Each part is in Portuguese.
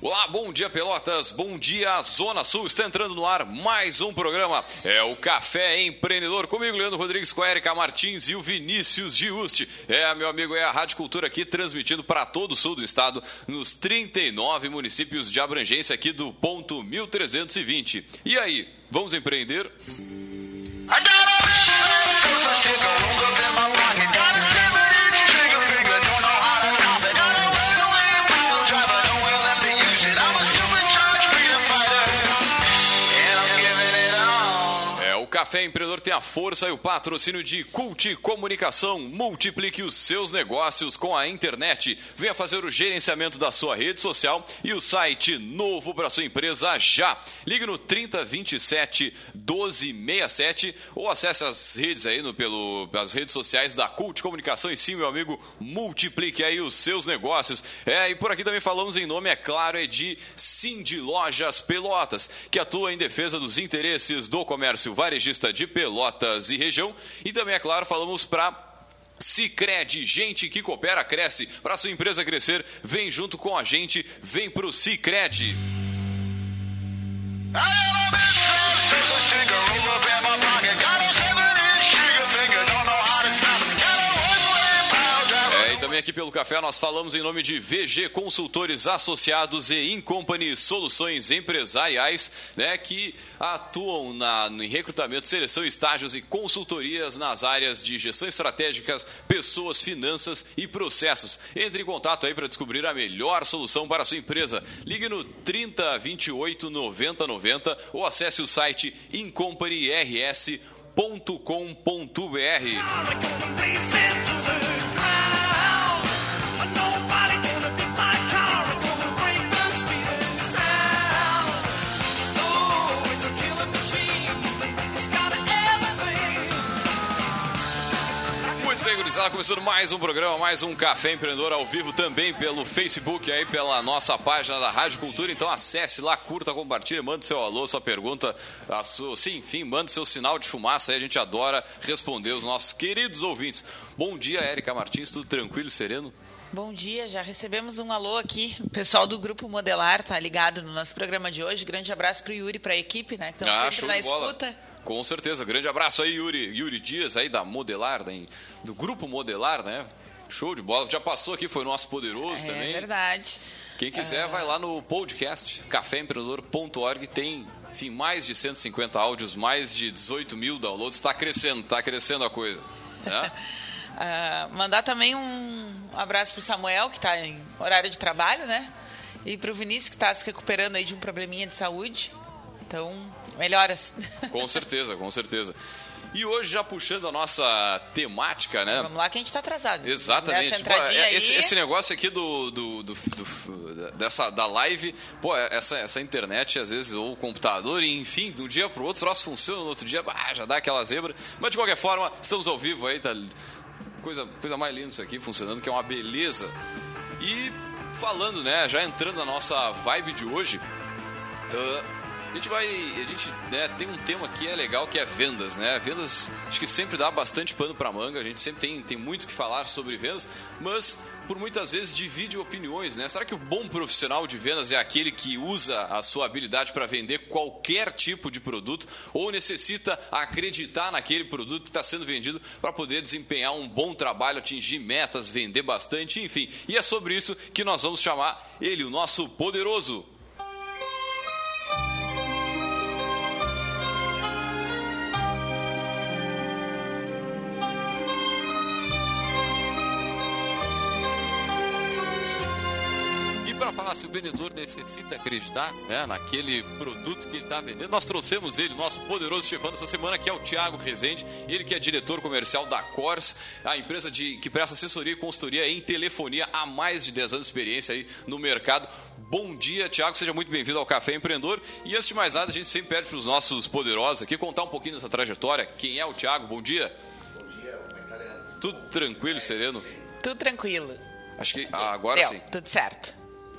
Olá, bom dia Pelotas, bom dia Zona Sul, está entrando no ar mais um programa, é o Café Empreendedor, comigo Leandro Rodrigues, com a Erika Martins e o Vinícius Giusti. É, meu amigo, é a Rádio Cultura aqui, transmitindo para todo o sul do estado, nos 39 municípios de abrangência aqui do ponto 1320. E aí, vamos empreender? I Café Empreendedor tem a força e o patrocínio de Cult Comunicação. Multiplique os seus negócios com a internet. Venha fazer o gerenciamento da sua rede social e o site novo para sua empresa já. Ligue no 3027 1267 ou acesse as redes aí no, pelo, pelas redes sociais da Cult Comunicação e sim, meu amigo, multiplique aí os seus negócios. É, e por aqui também falamos em nome, é claro, é de Cindy Lojas Pelotas, que atua em defesa dos interesses do comércio varejista de Pelotas e região. E também, é claro, falamos para Cicred, gente que coopera, cresce. Para sua empresa crescer, vem junto com a gente, vem pro Cicred. Também aqui pelo café nós falamos em nome de VG Consultores Associados e Incompany Soluções Empresariais, né, que atuam na, em recrutamento, seleção, estágios e consultorias nas áreas de gestão estratégica, pessoas, finanças e processos. Entre em contato aí para descobrir a melhor solução para a sua empresa. Ligue no 30 28 90 90 ou acesse o site incompanyrs.com.br. gurizada, começando mais um programa, mais um Café Empreendedor ao vivo também pelo Facebook, aí pela nossa página da Rádio Cultura. Então acesse lá, curta, compartilhe, manda seu alô, sua pergunta, a sua, sim, enfim, manda seu sinal de fumaça aí, a gente adora responder os nossos queridos ouvintes. Bom dia, Érica Martins, tudo tranquilo e sereno? Bom dia, já recebemos um alô aqui. O pessoal do Grupo Modelar tá ligado no nosso programa de hoje. Grande abraço para o Yuri e para a equipe, né? Que estão ah, sempre na escuta. Com certeza. Grande abraço aí, Yuri, Yuri Dias, aí da Modelar, da, do Grupo Modelar, né? Show de bola. Já passou aqui, foi nosso poderoso é, também. É verdade. Quem quiser, vai lá no podcast caféempreendedor.org. Tem, enfim, mais de 150 áudios, mais de 18 mil downloads. Está crescendo, está crescendo a coisa. Né? uh, mandar também um abraço para o Samuel, que está em horário de trabalho, né? E para o Vinícius, que está se recuperando aí de um probleminha de saúde. Então, melhoras. Com certeza, com certeza. E hoje, já puxando a nossa temática, né? Vamos lá que a gente está atrasado. Exatamente. Pô, é, esse, esse, negócio aqui do, do, do, do, dessa, da live, pô, essa, essa internet, às vezes, ou o computador, enfim, de um dia para o outro, o troço funciona, no outro dia, bah, já dá aquela zebra. Mas, de qualquer forma, estamos ao vivo aí, tá coisa, coisa mais linda isso aqui, funcionando, que é uma beleza. E falando, né, já entrando na nossa vibe de hoje... Uh, a gente vai. A gente né, tem um tema que é legal que é vendas, né? Vendas acho que sempre dá bastante pano para manga, a gente sempre tem, tem muito que falar sobre vendas, mas por muitas vezes divide opiniões, né? Será que o bom profissional de vendas é aquele que usa a sua habilidade para vender qualquer tipo de produto ou necessita acreditar naquele produto que está sendo vendido para poder desempenhar um bom trabalho, atingir metas, vender bastante, enfim. E é sobre isso que nós vamos chamar ele, o nosso poderoso vendedor necessita acreditar né, naquele produto que ele está vendendo. Nós trouxemos ele, nosso poderoso chefão dessa semana, que é o Tiago Rezende, ele que é diretor comercial da Cors, a empresa de, que presta assessoria e consultoria em telefonia há mais de 10 anos de experiência aí no mercado. Bom dia, Tiago, seja muito bem-vindo ao Café Empreendedor. E antes de mais nada, a gente sempre pede para os nossos poderosos aqui contar um pouquinho dessa trajetória. Quem é o Tiago? Bom dia. Bom dia, como é que tá, Leandro? Tudo tranquilo, sereno? Tudo tranquilo. Acho que ah, agora Deu, sim. Tudo certo.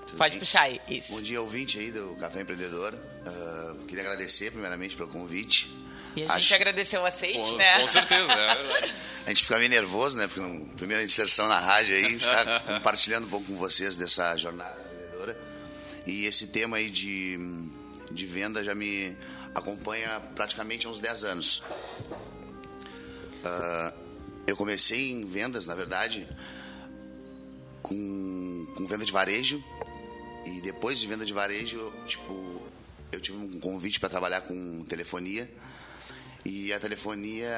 Tudo Pode bem? puxar aí, isso. Bom dia, ouvinte aí do Café Empreendedor. Uh, queria agradecer primeiramente pelo convite. E a Acho... gente agradeceu o aceite, com, né? Com certeza, é verdade. A gente fica meio nervoso, né? Porque na primeira inserção na rádio aí, a gente está compartilhando um pouco com vocês dessa jornada empreendedora. E esse tema aí de, de venda já me acompanha praticamente há uns 10 anos. Uh, eu comecei em vendas, na verdade, com, com venda de varejo. E depois de venda de varejo, tipo, eu tive um convite para trabalhar com telefonia. E a telefonia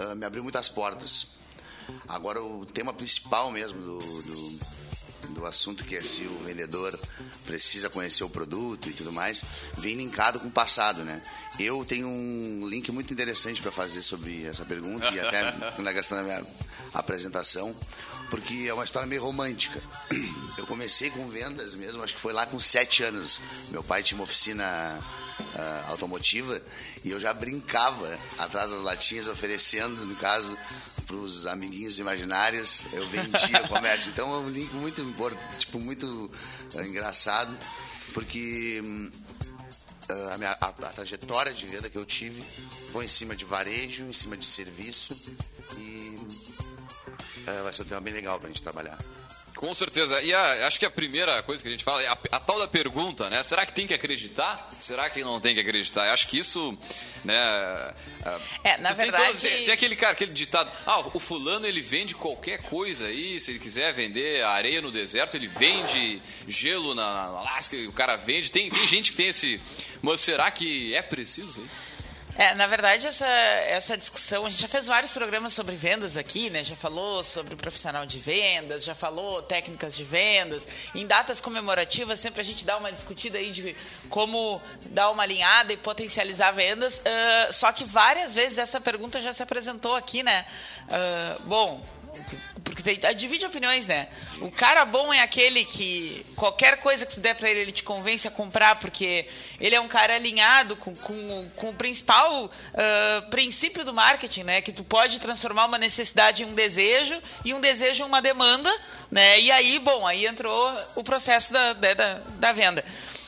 uh, me abriu muitas portas. Agora, o tema principal mesmo do, do, do, assunto, que é se o vendedor precisa conhecer o produto e tudo mais, vem linkado com o passado, né? Eu tenho um link muito interessante para fazer sobre essa pergunta e até na gastando a minha apresentação, porque é uma história meio romântica. Eu comecei com vendas mesmo, acho que foi lá com sete anos. Meu pai tinha uma oficina uh, automotiva e eu já brincava atrás das latinhas, oferecendo, no caso, para os amiguinhos imaginários, eu vendia o comércio. Então é um link muito tipo muito uh, engraçado, porque uh, a, minha, a, a, trajetória de venda que eu tive foi em cima de varejo, em cima de serviço e vai ser um tema bem legal para a gente trabalhar. Com certeza. E a, acho que a primeira coisa que a gente fala é a, a, tal da pergunta, né? Será que tem que acreditar? Será que não tem que acreditar? Eu acho que isso, né? É, na tem verdade... tem, tem, aquele cara, aquele ditado, ah, o fulano ele vende qualquer coisa aí, se ele quiser vender areia no deserto, ele vende gelo na, na Alasca, o cara vende. Tem, tem gente que tem esse... Mas será que é preciso? Hein? É, na verdade, essa, essa discussão, a gente já fez vários programas sobre vendas aqui, né? Já falou sobre o profissional de vendas, já falou técnicas de vendas. Em datas comemorativas, sempre a gente dá uma discutida aí de como dar uma alinhada e potencializar vendas. Uh, só que várias vezes essa pergunta já se apresentou aqui, né? Uh, bom, porque tem, divide opiniões, né? O cara bom é aquele que qualquer coisa que tu der para ele, ele te convence a comprar, porque ele é um cara alinhado com, com, com o principal uh, princípio do marketing, né? Que tu pode transformar uma necessidade em um desejo e um desejo em uma demanda, né? E aí, bom, aí entrou o processo da, da, da venda.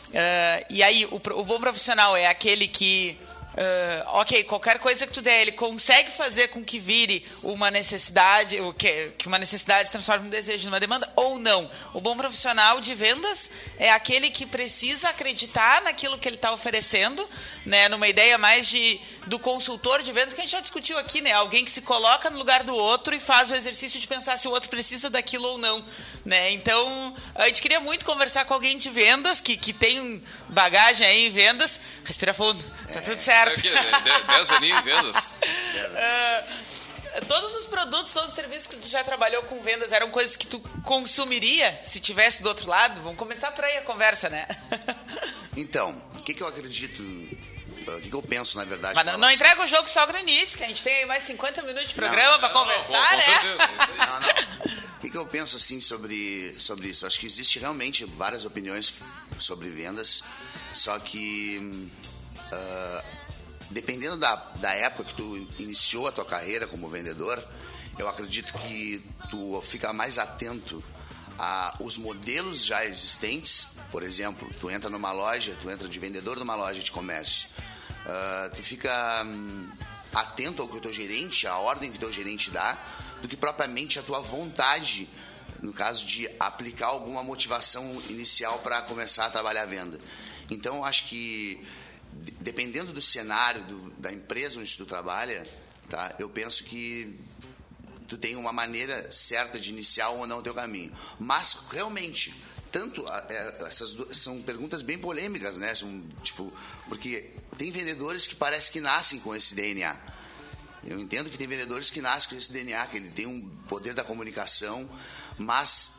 Uh, e aí, o, o bom profissional é aquele que Uh, ok, qualquer coisa que tu der, ele consegue fazer com que vire uma necessidade, que, que uma necessidade se transforme em um desejo, numa demanda, ou não. O bom profissional de vendas é aquele que precisa acreditar naquilo que ele está oferecendo, né, numa ideia mais de do consultor de vendas que a gente já discutiu aqui, né? Alguém que se coloca no lugar do outro e faz o exercício de pensar se o outro precisa daquilo ou não, né? Então, a gente queria muito conversar com alguém de vendas que, que tem bagagem aí em vendas. Respira fundo, tá tudo certo. É, 10 aninhos em vendas. Uh, todos os produtos, todos os serviços que tu já trabalhou com vendas eram coisas que tu consumiria se tivesse do outro lado? Vamos começar por aí a conversa, né? então, o que, que eu acredito o que, eu penso, na verdade. Mas não, não entrega o jogo só no início, que a gente tem aí mais 50 minutos de programa para conversar, não, né? Não, não. O que, que, eu penso, assim, sobre, sobre isso? Acho que existe realmente várias opiniões sobre vendas, só que... Uh, dependendo da, da época que tu iniciou a tua carreira como vendedor, eu acredito que tu fica mais atento a os modelos já existentes. Por exemplo, tu entra numa loja, tu entra de vendedor numa loja de comércio. Uh, tu fica um, atento ao que o teu gerente, a ordem que o teu gerente dá, do que propriamente a tua vontade, no caso de aplicar alguma motivação inicial para começar a trabalhar a venda. Então, acho que dependendo do cenário do, da empresa onde tu trabalha, tá? Eu penso que tu tem uma maneira certa de iniciar ou não o teu caminho. Mas realmente, tanto é, essas duas, são perguntas bem polêmicas, né? São, tipo, porque tem vendedores que parece que nascem com esse DNA. Eu entendo que tem vendedores que nascem com esse DNA, que ele tem um poder da comunicação, mas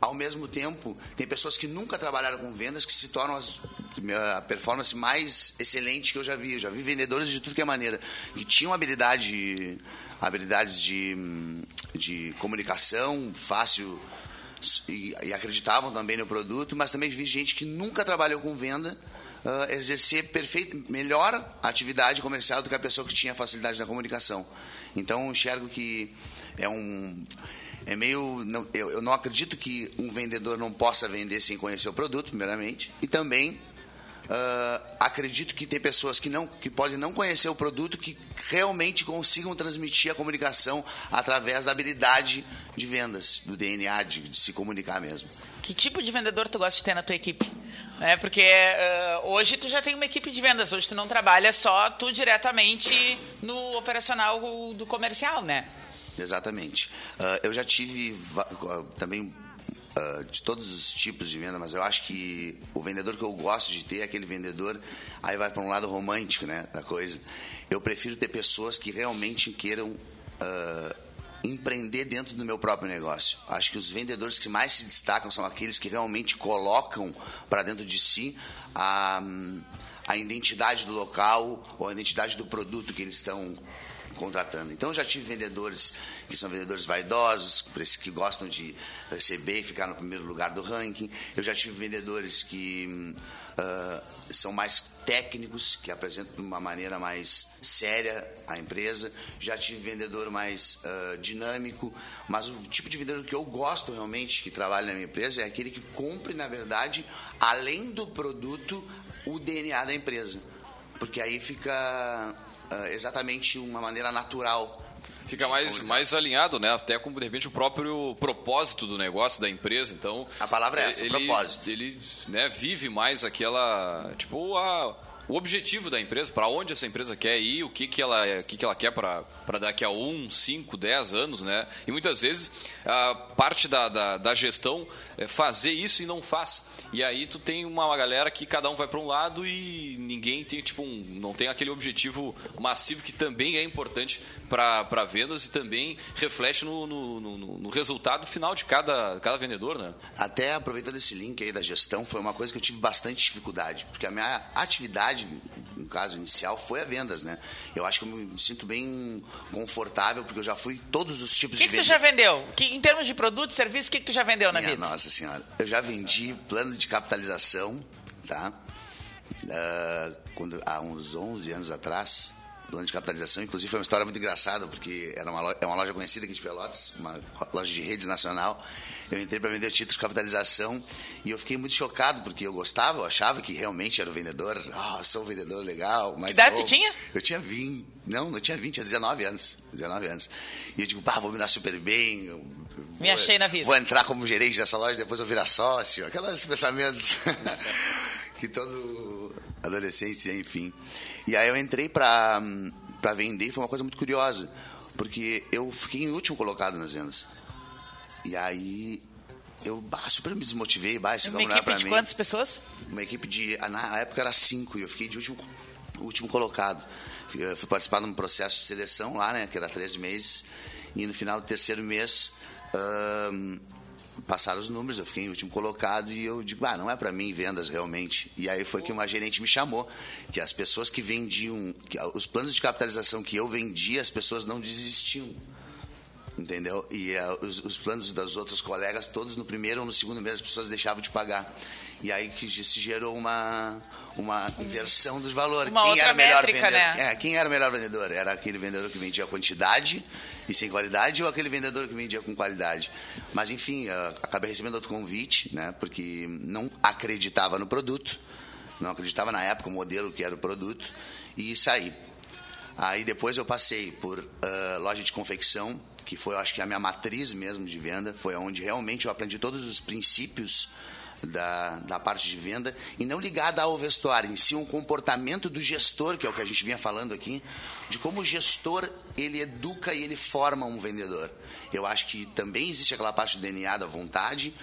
ao mesmo tempo, tem pessoas que nunca trabalharam com vendas que se tornam as, a performance mais excelente que eu já vi. Eu já vi vendedores de tudo que é maneira, que tinham habilidade, habilidades de, de comunicação fácil e, e, acreditavam também no produto, mas também vi gente que nunca trabalhou com venda uh, exercer perfeito, melhor atividade comercial do que a pessoa que tinha facilidade na comunicação. Então, enxergo que é um é meio. Não, eu, eu não acredito que um vendedor não possa vender sem conhecer o produto, primeiramente. E também Uh, acredito que tem pessoas que não que podem não conhecer o produto que realmente consigam transmitir a comunicação através da habilidade de vendas, do DNA, de, de se comunicar mesmo. Que tipo de vendedor tu gosta de ter na tua equipe? É, porque uh, hoje tu já tem uma equipe de vendas, hoje tu não trabalha só tu diretamente no operacional do comercial, né? Exatamente. Uh, eu já tive uh, também de todos os tipos de venda, mas eu acho que o vendedor que eu gosto de ter é aquele vendedor, aí vai para um lado romântico, né, da coisa. Eu prefiro ter pessoas que realmente queiram empreender dentro do meu próprio negócio. Acho que os vendedores que mais se destacam são aqueles que realmente colocam para dentro de si a, a identidade do local ou a identidade do produto que eles estão contratando. Então, já tive vendedores que são vendedores vaidosos, que gostam de receber e ficar no primeiro lugar do ranking. Eu já tive vendedores que uh, são mais técnicos, que apresentam de uma maneira mais séria a empresa. Já tive vendedor mais uh, dinâmico, mas o tipo de vendedor que eu gosto realmente, que trabalha na minha empresa, é aquele que compre, na verdade, além do produto, o DNA da empresa. Porque aí fica uh, exatamente uma maneira natural fica mais, mais alinhado, né? Até com, de repente, o próprio propósito do negócio, da empresa. Então. A palavra é essa, ele, propósito. Ele né, vive mais aquela. Tipo, a, o objetivo da empresa, para onde essa empresa quer ir, o que, que, ela, o que, que ela quer para daqui a um, cinco, dez anos, né? E muitas vezes a parte da, da, da gestão é fazer isso e não faz. E aí tu tem uma galera que cada um vai para um lado e ninguém tem tipo um, não tem aquele objetivo massivo que também é importante para vendas e também reflete no, no, no, no, resultado final de cada, cada vendedor, né? Até aproveitando esse link aí da gestão, foi uma coisa que eu tive bastante dificuldade, porque a minha atividade, no caso inicial, foi a vendas, né? Eu acho que eu me sinto bem confortável, porque eu já fui todos os tipos que de que vendas. O que tu já vendeu? Que, em termos de produto, serviço, o que, que tu já vendeu na Minha vida? Nossa senhora, eu já vendi plano de capitalização, tá? Uh, quando, há uns 11 anos atrás, plano de capitalização. Inclusive, foi uma história muito engraçada, porque era uma loja, é uma loja conhecida aqui de Pelotas, uma loja de redes nacional. Eu entrei para vender títulos de capitalização e eu fiquei muito chocado, porque eu gostava, eu achava que realmente era o vendedor. Ah, oh, sou um vendedor legal. Mas que idade você tinha? Eu tinha 20. Não, não tinha 20, tinha 19 anos. 19 anos. E eu digo, pá, vou me dar super bem. Vou, me achei na vida. Vou entrar como gerente dessa loja, depois eu virar sócio. Aqueles pensamentos que todo adolescente enfim. E aí eu entrei para vender e foi uma coisa muito curiosa, porque eu fiquei em último colocado nas vendas. E aí eu bah, super me desmotivei, bah, isso Uma não é para mim. de quantas pessoas? Uma equipe de, na época era cinco e eu fiquei de último, último colocado. Eu fui participar de um processo de seleção lá, né, que era 13 meses, e no final do terceiro mês passaram os números, eu fiquei em último colocado e eu digo, ah, não é para mim vendas realmente. E aí foi que uma gerente me chamou, que as pessoas que vendiam, que os planos de capitalização que eu vendia, as pessoas não desistiam. Entendeu? E uh, os, os, planos das outros colegas, todos no primeiro ou no segundo mês, as pessoas deixavam de pagar. E aí que se gerou uma, uma inversão dos valores. Uma quem era melhor métrica, vendedor? Né? É, quem era o melhor vendedor? Era aquele vendedor que vendia a quantidade e sem qualidade ou aquele vendedor que vendia com qualidade. Mas, enfim, acabei recebendo outro convite, né, porque não acreditava no produto, não acreditava na época o modelo que era o produto, e saí. Aí depois eu passei por uh, loja de confecção, que foi, acho que, a minha matriz mesmo de venda, foi onde realmente eu aprendi todos os princípios da, da parte de venda e não ligada ao vestuário, em si um comportamento do gestor, que é o que a gente vinha falando aqui, de como o gestor ele educa e ele forma um vendedor. Eu acho que também existe aquela parte do DNA da vontade,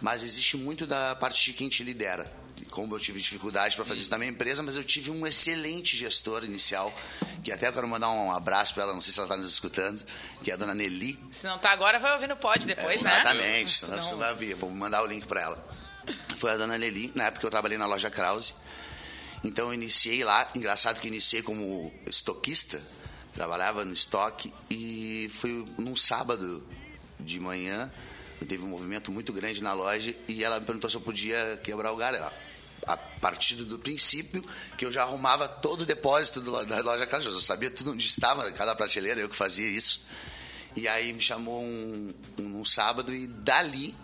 mas existe muito da parte de quem te lidera. Como eu tive dificuldade para fazer isso na minha empresa, mas eu tive um excelente gestor inicial, que até eu quero mandar um abraço para ela, não sei se ela está nos escutando, que é a dona Nelly. Se não está agora, vai ouvir no pod depois, é, né? Exatamente, senão não. você vai ouvir. Vou mandar o link para ela. Foi a dona Nelly, na época eu trabalhei na loja Krause. Então eu iniciei lá, engraçado que eu iniciei como estoquista, trabalhava no estoque e foi num sábado de manhã, teve um movimento muito grande na loja e ela me perguntou se eu podia quebrar o galho. A partir do princípio que eu já arrumava todo o depósito da loja Krause, eu sabia tudo onde estava, cada prateleira, eu que fazia isso. E aí me chamou um, um, um sábado e dali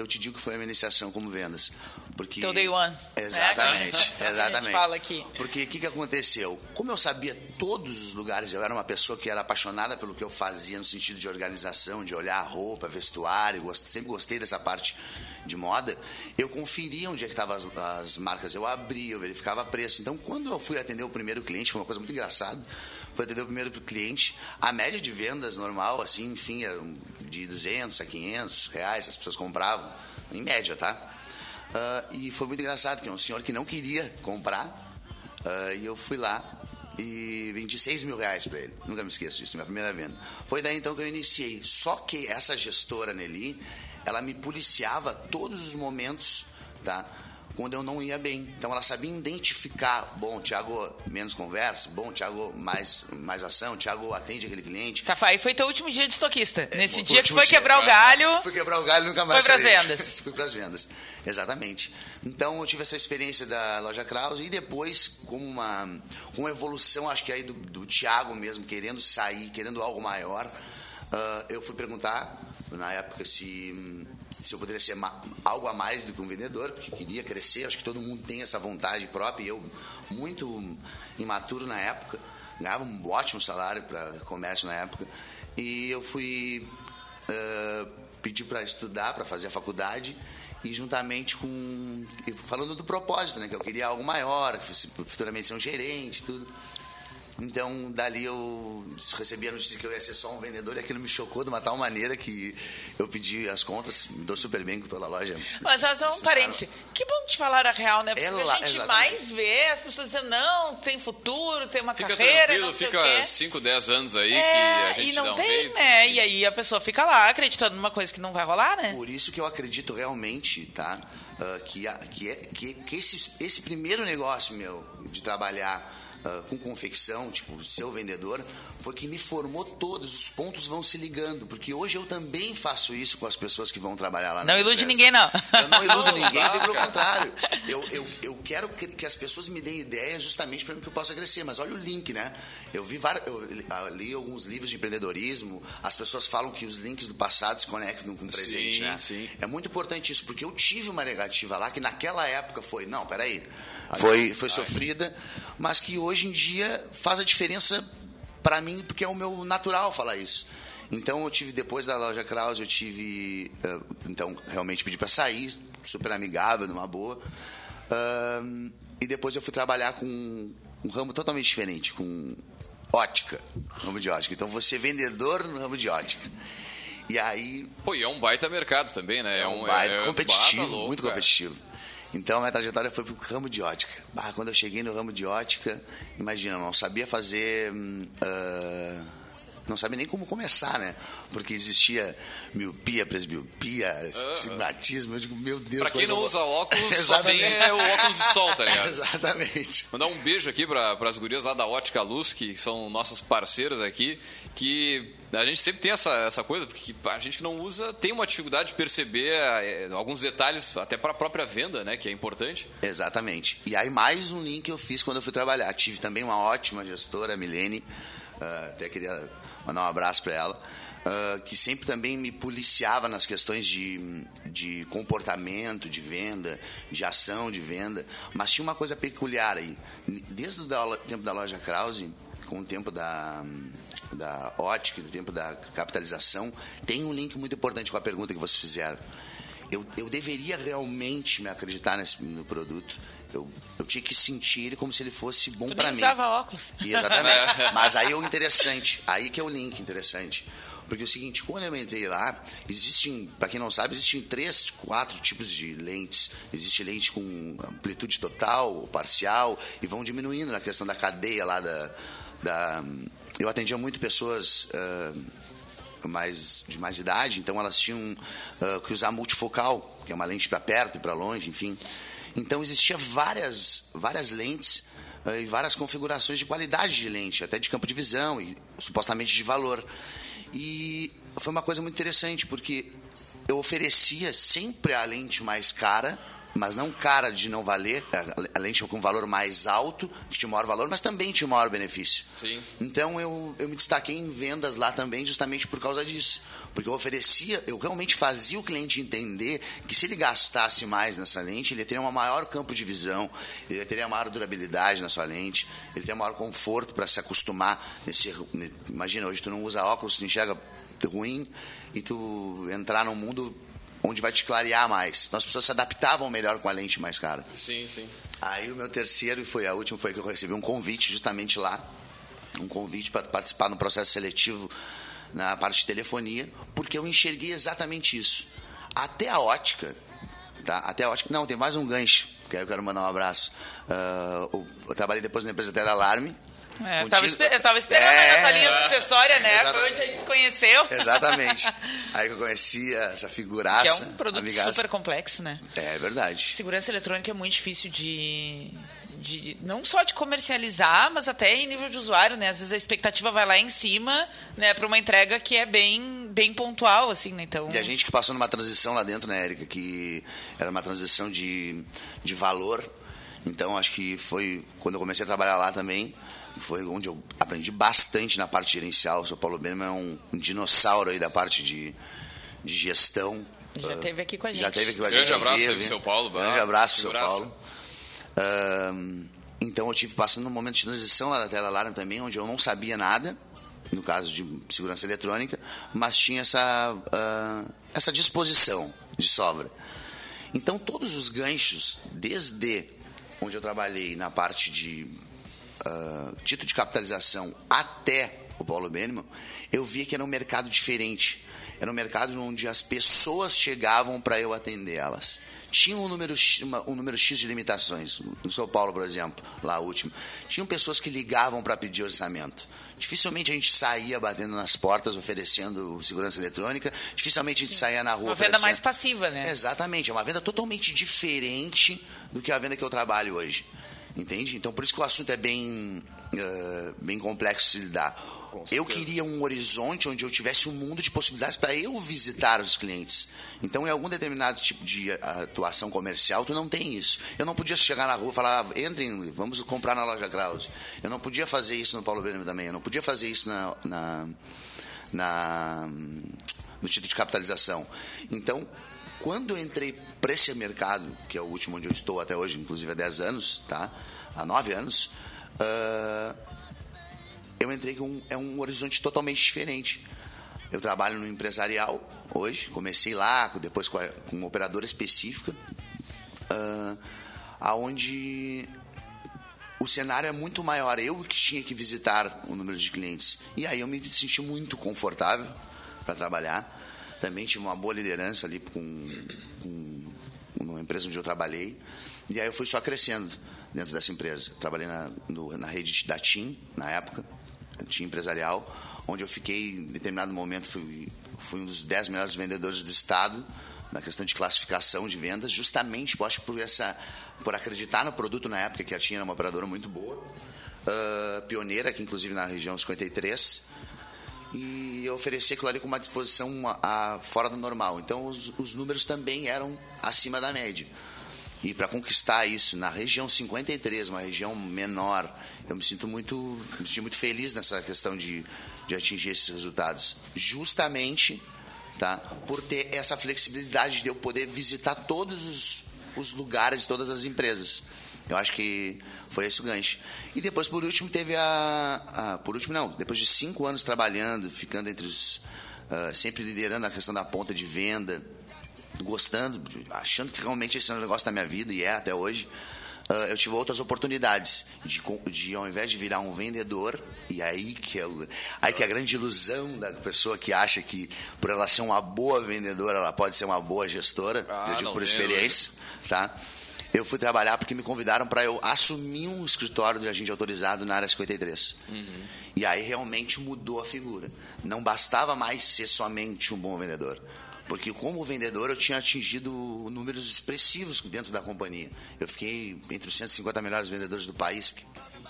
eu te digo que foi a minha iniciação como vendas. Porque, Então, day one. Exatamente, É, exatamente. A gente fala aqui. Porque o que, que aconteceu? Como eu sabia todos os lugares, eu era uma pessoa que era apaixonada pelo que eu fazia no sentido de organização, de olhar a roupa, vestuário, gost, sempre gostei dessa parte de moda, eu conferia onde é que estavam as, as marcas, eu abria, eu verificava preço. Então, quando eu fui atender o primeiro cliente, foi uma coisa muito engraçada, fui atender o primeiro cliente, a média de vendas normal, assim, enfim, era de 200 a 500 reais, as pessoas compravam, em média, tá? Uh, e foi muito engraçado, que é um senhor que não queria comprar, uh, e eu fui lá e vendi 6 mil reais para ele. Nunca me esqueço disso, minha primeira venda. Foi daí então que eu iniciei. Só que essa gestora Nelly, ela me policiava todos os momentos, tá? Quando eu não ia bem. Então ela sabia identificar, bom, Thiago, menos conversa, bom, Thiago, mais, mais ação, Thiago, atende aquele cliente. Tá, aí foi teu último dia de estoquista. É, Nesse dia que foi dia, quebrar o galho. Fui quebrar o galho nunca mais. Foi para as vendas. fui para as vendas. Exatamente. Então eu tive essa experiência da loja Krause e depois com uma, com uma evolução, acho que aí do, do Thiago mesmo, querendo sair, querendo algo maior, uh, eu fui perguntar na época se se eu poderia ser algo a mais do que um vendedor, porque queria crescer, acho que todo mundo tem essa vontade própria, e eu, muito imaturo na época, ganhava um ótimo salário para comércio na época, e eu fui uh, pedir para estudar, para fazer a faculdade, e juntamente com. falando do propósito, né, que eu queria algo maior, que fosse futuramente ser um gerente tudo. Então, dali eu recebi a notícia que eu ia ser só um vendedor e aquilo me chocou de uma tal maneira que eu pedi as contas, me dou super bem com toda a loja. Mas só um parêntese. Que bom te falar a real, né? Porque Ela, a gente exatamente. mais vê as pessoas dizendo, não, tem futuro, tem uma fica carreira, não sei fica 5, 10 anos aí é, que a gente e não dá um tem, jeito. né? E aí a pessoa fica lá acreditando numa coisa que não vai rolar, né? Por isso que eu acredito realmente, tá? Uh, que, que, é, que, que esse, esse primeiro negócio meu de trabalhar uh, com confecção, tipo, seu vendedor, foi que me formou todos, os pontos vão se ligando, porque hoje eu também faço isso com as pessoas que vão trabalhar lá Não ilude ninguém, não. Eu não iludo ninguém, pelo contrário. Eu, eu, eu quero que, que as pessoas me deem ideia justamente para que eu possa crescer, mas olha o link, né? Eu vi vários, eu li alguns livros de empreendedorismo, as pessoas falam que os links do passado se conectam com o presente, sim, né? Sim. É muito importante isso, porque eu tive uma negativa lá que naquela época foi, não, peraí, foi, foi sofrida, mas que hoje em dia faz a diferença para mim, porque é o meu natural falar isso. Então eu tive depois da loja Kraus, eu tive uh, então realmente pedi para sair, super amigável, numa boa. E depois eu fui trabalhar com um ramo totalmente diferente, com ótica, ramo de ótica. Então você vendedor no ramo de ótica. E aí. Pô, e é um baita mercado também, né? É um, é baita é, competitivo, louco, muito competitivo. Então, minha trajetória foi para o ramo de ótica. Bah, quando eu cheguei no ramo de ótica, imagina, não sabia fazer. Uh, não sabia nem como começar, né? Porque existia miopia, presbiopia, astigmatismo. Eu digo, meu Deus. Pra quem não usa óculos, só tem é, o óculos de sol, tá ligado? Exatamente. Mandar um beijo aqui para as gurias lá da Ótica Luz, que são nossas parceiras aqui, que a gente sempre tem essa, essa coisa, porque a gente que não usa tem uma dificuldade de perceber é, alguns detalhes, até para a própria venda, né? Que é importante. Exatamente. E aí, mais um link que eu fiz quando eu fui trabalhar. Tive também uma ótima gestora, a Milene, uh, até queria mandar um abraço para ela, uh, que sempre também me policiava nas questões de, de comportamento, de venda, de ação de venda. Mas tinha uma coisa peculiar aí. Desde o tempo da loja Krause, com o tempo da da ótica, do tempo da capitalização, tem um link muito importante com a pergunta que vocês fizeram. Eu, eu deveria realmente me acreditar nesse, no produto. Eu, eu tinha que sentir ele como se ele fosse bom para mim. usava óculos. exatamente. Mas aí é o interessante, aí que é o link interessante. Porque é o seguinte, quando eu entrei lá, existem, para quem não sabe, existem três, quatro tipos de lentes. Existe lente com amplitude total, ou parcial, e vão diminuindo na questão da cadeia lá da, da eu atendia muito pessoas uh, mais, de mais idade, então elas tinham uh, que usar multifocal, que é uma lente para perto e para longe, enfim. Então existia várias, várias lentes uh, e várias configurações de qualidade de lente, até de campo de visão e supostamente de valor. E foi uma coisa muito interessante, porque eu oferecia sempre a lente mais cara mas não cara de não valer, a lente com valor mais alto, que tinha maior valor, mas também tinha maior benefício. Sim. Então eu, eu me destaquei em vendas lá também justamente por causa disso. Porque eu oferecia, eu realmente fazia o cliente entender que se ele gastasse mais nessa lente, ele teria um maior campo de visão, ele teria maior durabilidade na sua lente, ele teria maior conforto para se acostumar nesse. Imagina, hoje tu não usa óculos, tu enxerga ruim e tu entrar num mundo onde vai te clarear mais. Então as pessoas se adaptavam melhor com a lente mais cara. Sim, sim. Aí o meu terceiro, e foi a última, foi que eu recebi um convite justamente lá. Um convite para participar no processo seletivo na parte de telefonia, porque eu enxerguei exatamente isso. Até a ótica, tá? Até a ótica. Não, tem mais um gancho, que aí eu quero mandar um abraço. Uh, eu trabalhei depois na empresa Telealarme, é, eu, tava eu tava esperando é, essa linha sucessória, né? Exatamente. Foi onde a gente se conheceu. Exatamente. Aí que eu conheci essa figuraça. Que é um produto amigaça. super complexo, né? É verdade. Segurança eletrônica é muito difícil de, de. Não só de comercializar, mas até em nível de usuário, né? Às vezes a expectativa vai lá em cima, né, para uma entrega que é bem, bem pontual, assim, né? Então... E a gente que passou numa transição lá dentro, né, Érica? Que era uma transição de, de valor. Então, acho que foi quando eu comecei a trabalhar lá também foi onde eu aprendi bastante na parte gerencial. O São Paulo Benjamin é um, um dinossauro aí da parte de, de gestão. Já uh, teve aqui com a gente. Já teve aqui com a gente. Grande abraço para o São Paulo. Grande abraço para São Paulo. Uh, então eu tive passando um momento de transição lá da Tela Alarme também, onde eu não sabia nada, no caso de segurança eletrônica, mas tinha essa, uh, essa disposição de sobra. Então todos os ganchos, desde onde eu trabalhei na parte de uh, título de capitalização até o Paulo Benjamin, eu via que era um mercado diferente. Era um mercado onde as pessoas chegavam para eu atender elas. Tinha um número, um número X de limitações. No São Paulo, por exemplo, lá último. Tinham pessoas que ligavam para pedir orçamento. Dificilmente a gente saía batendo nas portas oferecendo segurança eletrônica. Dificilmente a gente saía na rua. Uma venda mais passiva, né? Exatamente. É uma venda totalmente diferente do que a venda que eu trabalho hoje. Entende? Então, por isso que o assunto é bem, uh, bem complexo de se lidar. Eu queria um horizonte onde eu tivesse um mundo de possibilidades para eu visitar os clientes. Então, em algum determinado tipo de atuação comercial, tu não tem isso. Eu não podia chegar na rua e falar, ah, entrem, vamos comprar na loja Krause. Eu não podia fazer isso no Paulo Benjamin também. Eu não podia fazer isso na, na, na no título de capitalização. Então, quando eu entrei para esse mercado, que é o último onde eu estou até hoje, inclusive há 10 anos, tá? há 9 anos, uh, eu entrei com um, é um horizonte totalmente diferente. Eu trabalho no empresarial hoje, comecei lá, depois com, a, com uma operadora específica, uh, aonde o cenário é muito maior. Eu que tinha que visitar o número de clientes. E aí eu me senti muito confortável para trabalhar. Também tive uma boa liderança ali com, com numa empresa onde eu trabalhei. E aí eu fui só crescendo dentro dessa empresa. Trabalhei na, no, na rede da TIM, na época, TIM empresarial, onde eu fiquei, em determinado momento, fui, fui um dos 10 melhores vendedores do estado na questão de classificação de vendas, justamente, eu acho, por essa por acreditar no produto na época, que a TIM era uma operadora muito boa, uh, pioneira, aqui inclusive na região 53, e oferecer aquilo ali com uma disposição a, a, fora do normal. Então, os, os números também eram acima da média. E para conquistar isso na região 53, uma região menor, eu me sinto muito, me sinto muito feliz nessa questão de, de atingir esses resultados. Justamente tá, por ter essa flexibilidade de eu poder visitar todos os, os lugares, todas as empresas. Eu acho que foi esse o gancho. E depois, por último, teve a, a por último não, depois de cinco anos trabalhando, ficando entre os, uh, sempre liderando a questão da ponta de venda, gostando, achando que realmente esse é um negócio da minha vida e é até hoje. Uh, eu tive outras oportunidades de, de, ao invés de virar um vendedor, e aí que, é, aí que é a grande ilusão da pessoa que acha que por ela ser uma boa vendedora, ela pode ser uma boa gestora, ah, eu digo por experiência, tá? Eu fui trabalhar porque me convidaram para eu assumir um escritório de agente autorizado na área 53. Uhum. E aí realmente mudou a figura. Não bastava mais ser somente um bom vendedor. Porque como vendedor eu tinha atingido números expressivos dentro da companhia. Eu fiquei entre os 150 melhores vendedores do país,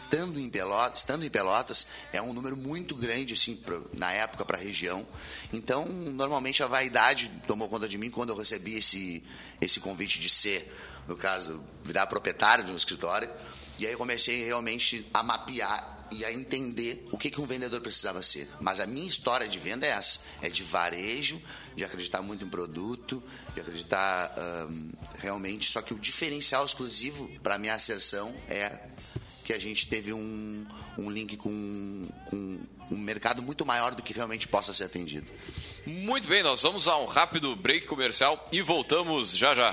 estando em Pelotas, estando em Pelotas é um número muito grande assim na época para a região. Então, normalmente a vaidade tomou conta de mim quando eu recebi esse esse convite de ser no caso, virar proprietário de um escritório. E aí comecei realmente a mapear e a entender o que, que um vendedor precisava ser. Mas a minha história de venda é essa: é de varejo, de acreditar muito em produto, de acreditar um, realmente. Só que o diferencial exclusivo para minha asserção é que a gente teve um, um link com, com um mercado muito maior do que realmente possa ser atendido. Muito bem, nós vamos a um rápido break comercial e voltamos já já.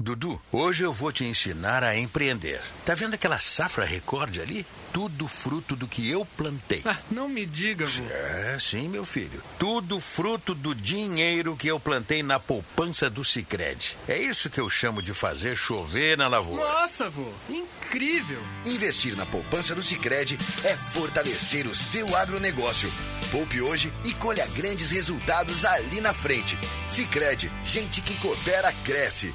Dudu, hoje eu vou te ensinar a empreender. Tá vendo aquela safra recorde ali? Tudo fruto do que eu plantei. Ah, não me diga, vô. É, sim, meu filho. Tudo fruto do dinheiro que eu plantei na poupança do Sicredi. É isso que eu chamo de fazer chover na lavoura. Nossa, vô, incrível. Investir na poupança do Sicredi é fortalecer o seu agronegócio. Poupe hoje e colha grandes resultados ali na frente. Sicredi, gente que coopera cresce.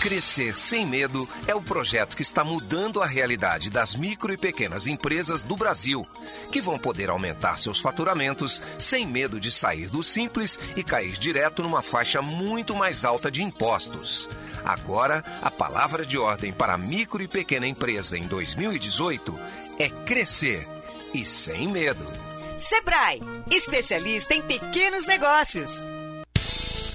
Crescer Sem Medo é o projeto que está mudando a realidade das micro e pequenas empresas do Brasil, que vão poder aumentar seus faturamentos sem medo de sair do simples e cair direto numa faixa muito mais alta de impostos. Agora, a palavra de ordem para a micro e pequena empresa em 2018 é crescer e sem medo. Sebrae, especialista em pequenos negócios.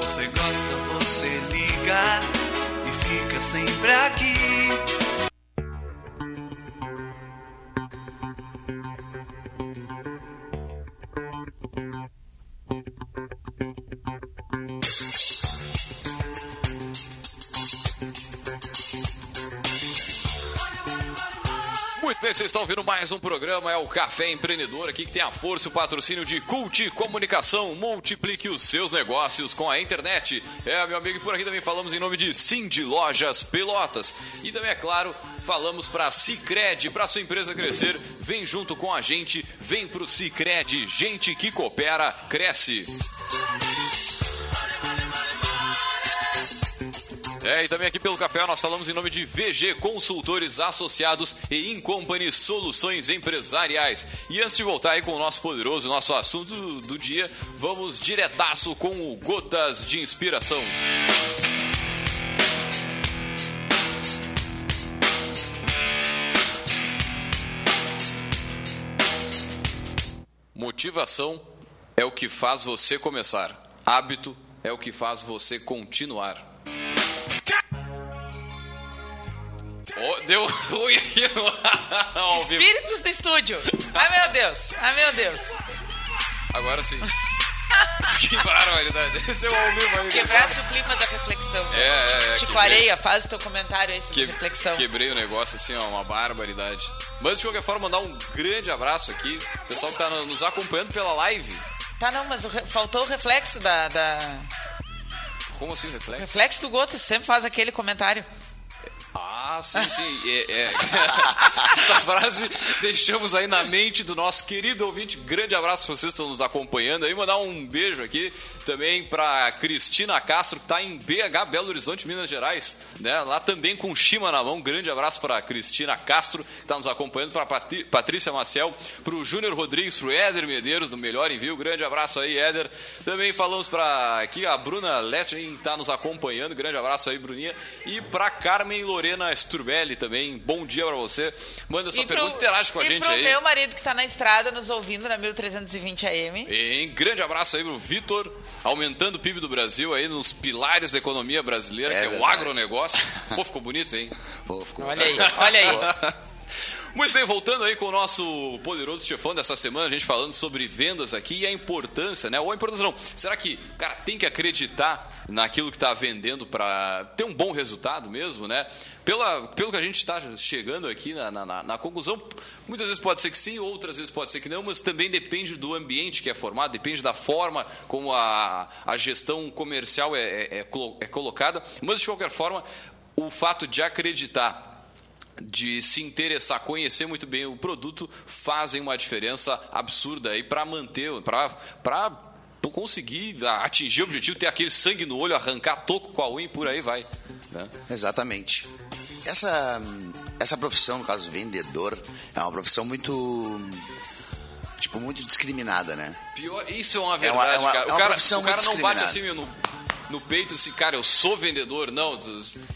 Você gosta, você liga e fica sempre aqui. Bem, vocês estão ouvindo mais um programa, é o Café Empreendedor aqui que tem a força e o patrocínio de Cult Comunicação. Multiplique os seus negócios com a internet. É, meu amigo, e por aqui também falamos em nome de Cindy Lojas Pelotas. E também, é claro, falamos para Cicred, para sua empresa crescer. Vem junto com a gente, vem pro Cicred. Gente que coopera, cresce. É, e também aqui pelo café nós falamos em nome de VG Consultores Associados e Incompany Soluções Empresariais. E antes de voltar aí com o nosso poderoso, nosso assunto do, dia, vamos diretaço com o Gotas de Inspiração. Motivação é o que faz você começar. Hábito é o que faz você continuar. Oh, deu ruim aqui no... Espíritos do estúdio. Ai, meu Deus. Ai, meu Deus. Agora sim. que barbaridade. Esse é o ao vivo aí. Quebrasse o clima da reflexão. É, é, é. Chico quebrei- Areia, faz o teu comentário aí sobre que- reflexão. Quebrei o negócio assim, ó, uma barbaridade. Mas de qualquer forma, mandar um grande abraço aqui. O pessoal que tá no- nos acompanhando pela live. Tá, não, mas o re- faltou o reflexo da, da- Como assim, reflexo? reflexo do Goto, sempre faz aquele comentário. Ah, sim, sim. É, é. Essa frase deixamos aí na mente do nosso querido ouvinte. Grande abraço para vocês que estão nos acompanhando aí. Mandar um beijo aqui também para Cristina Castro, que está em BH, Belo Horizonte, Minas Gerais. Né? Lá também com Shima na mão. Grande abraço para Cristina Castro, que está nos acompanhando. Para Patrícia Maciel, para o Júnior Rodrigues, para o Éder Medeiros, do Melhor Envio. Grande abraço aí, Éder. Também falamos para aqui a Bruna Letchen, está nos acompanhando. Grande abraço aí, Bruninha. E para Carmen Lorena Sturbelli também. Bom dia para você. Manda sua E pro- pergunta, interage com a e gente pro aí. meu marido que tá na estrada nos ouvindo na 1320 AM. Em grande abraço aí pro Vitor, aumentando o PIB do Brasil aí nos pilares da economia brasileira, É que é o verdade. agronegócio. Pô, ficou bonito, hein? Pô, ficou... Olha aí, olha aí. Muito bem, voltando aí com o nosso poderoso chefão dessa semana, a gente falando sobre vendas aqui e a importância, né? Ou a importância não. Será que o cara tem que acreditar naquilo que está vendendo para ter um bom resultado mesmo, né? Pela, pelo que a gente está chegando aqui na, na- na- conclusão, muitas vezes pode ser que sim, outras vezes pode ser que não, mas também depende do ambiente que é formado, depende da forma como a, a gestão comercial é, é- é é colocada. Mas, de qualquer forma, o fato de acreditar de se interessar, conhecer muito bem o produto, fazem uma diferença absurda aí para manter, para conseguir atingir o objetivo, ter aquele sangue no olho, arrancar toco com a unha e por aí vai. né? Exatamente. Essa, essa profissão, no caso vendedor, é uma profissão muito tipo muito discriminada, né? Pior, isso é uma É verdade, uma- é uma- cara. é O cara, profissão o cara muito não bate assim meu, no, no peito assim, cara, eu sou vendedor. Não,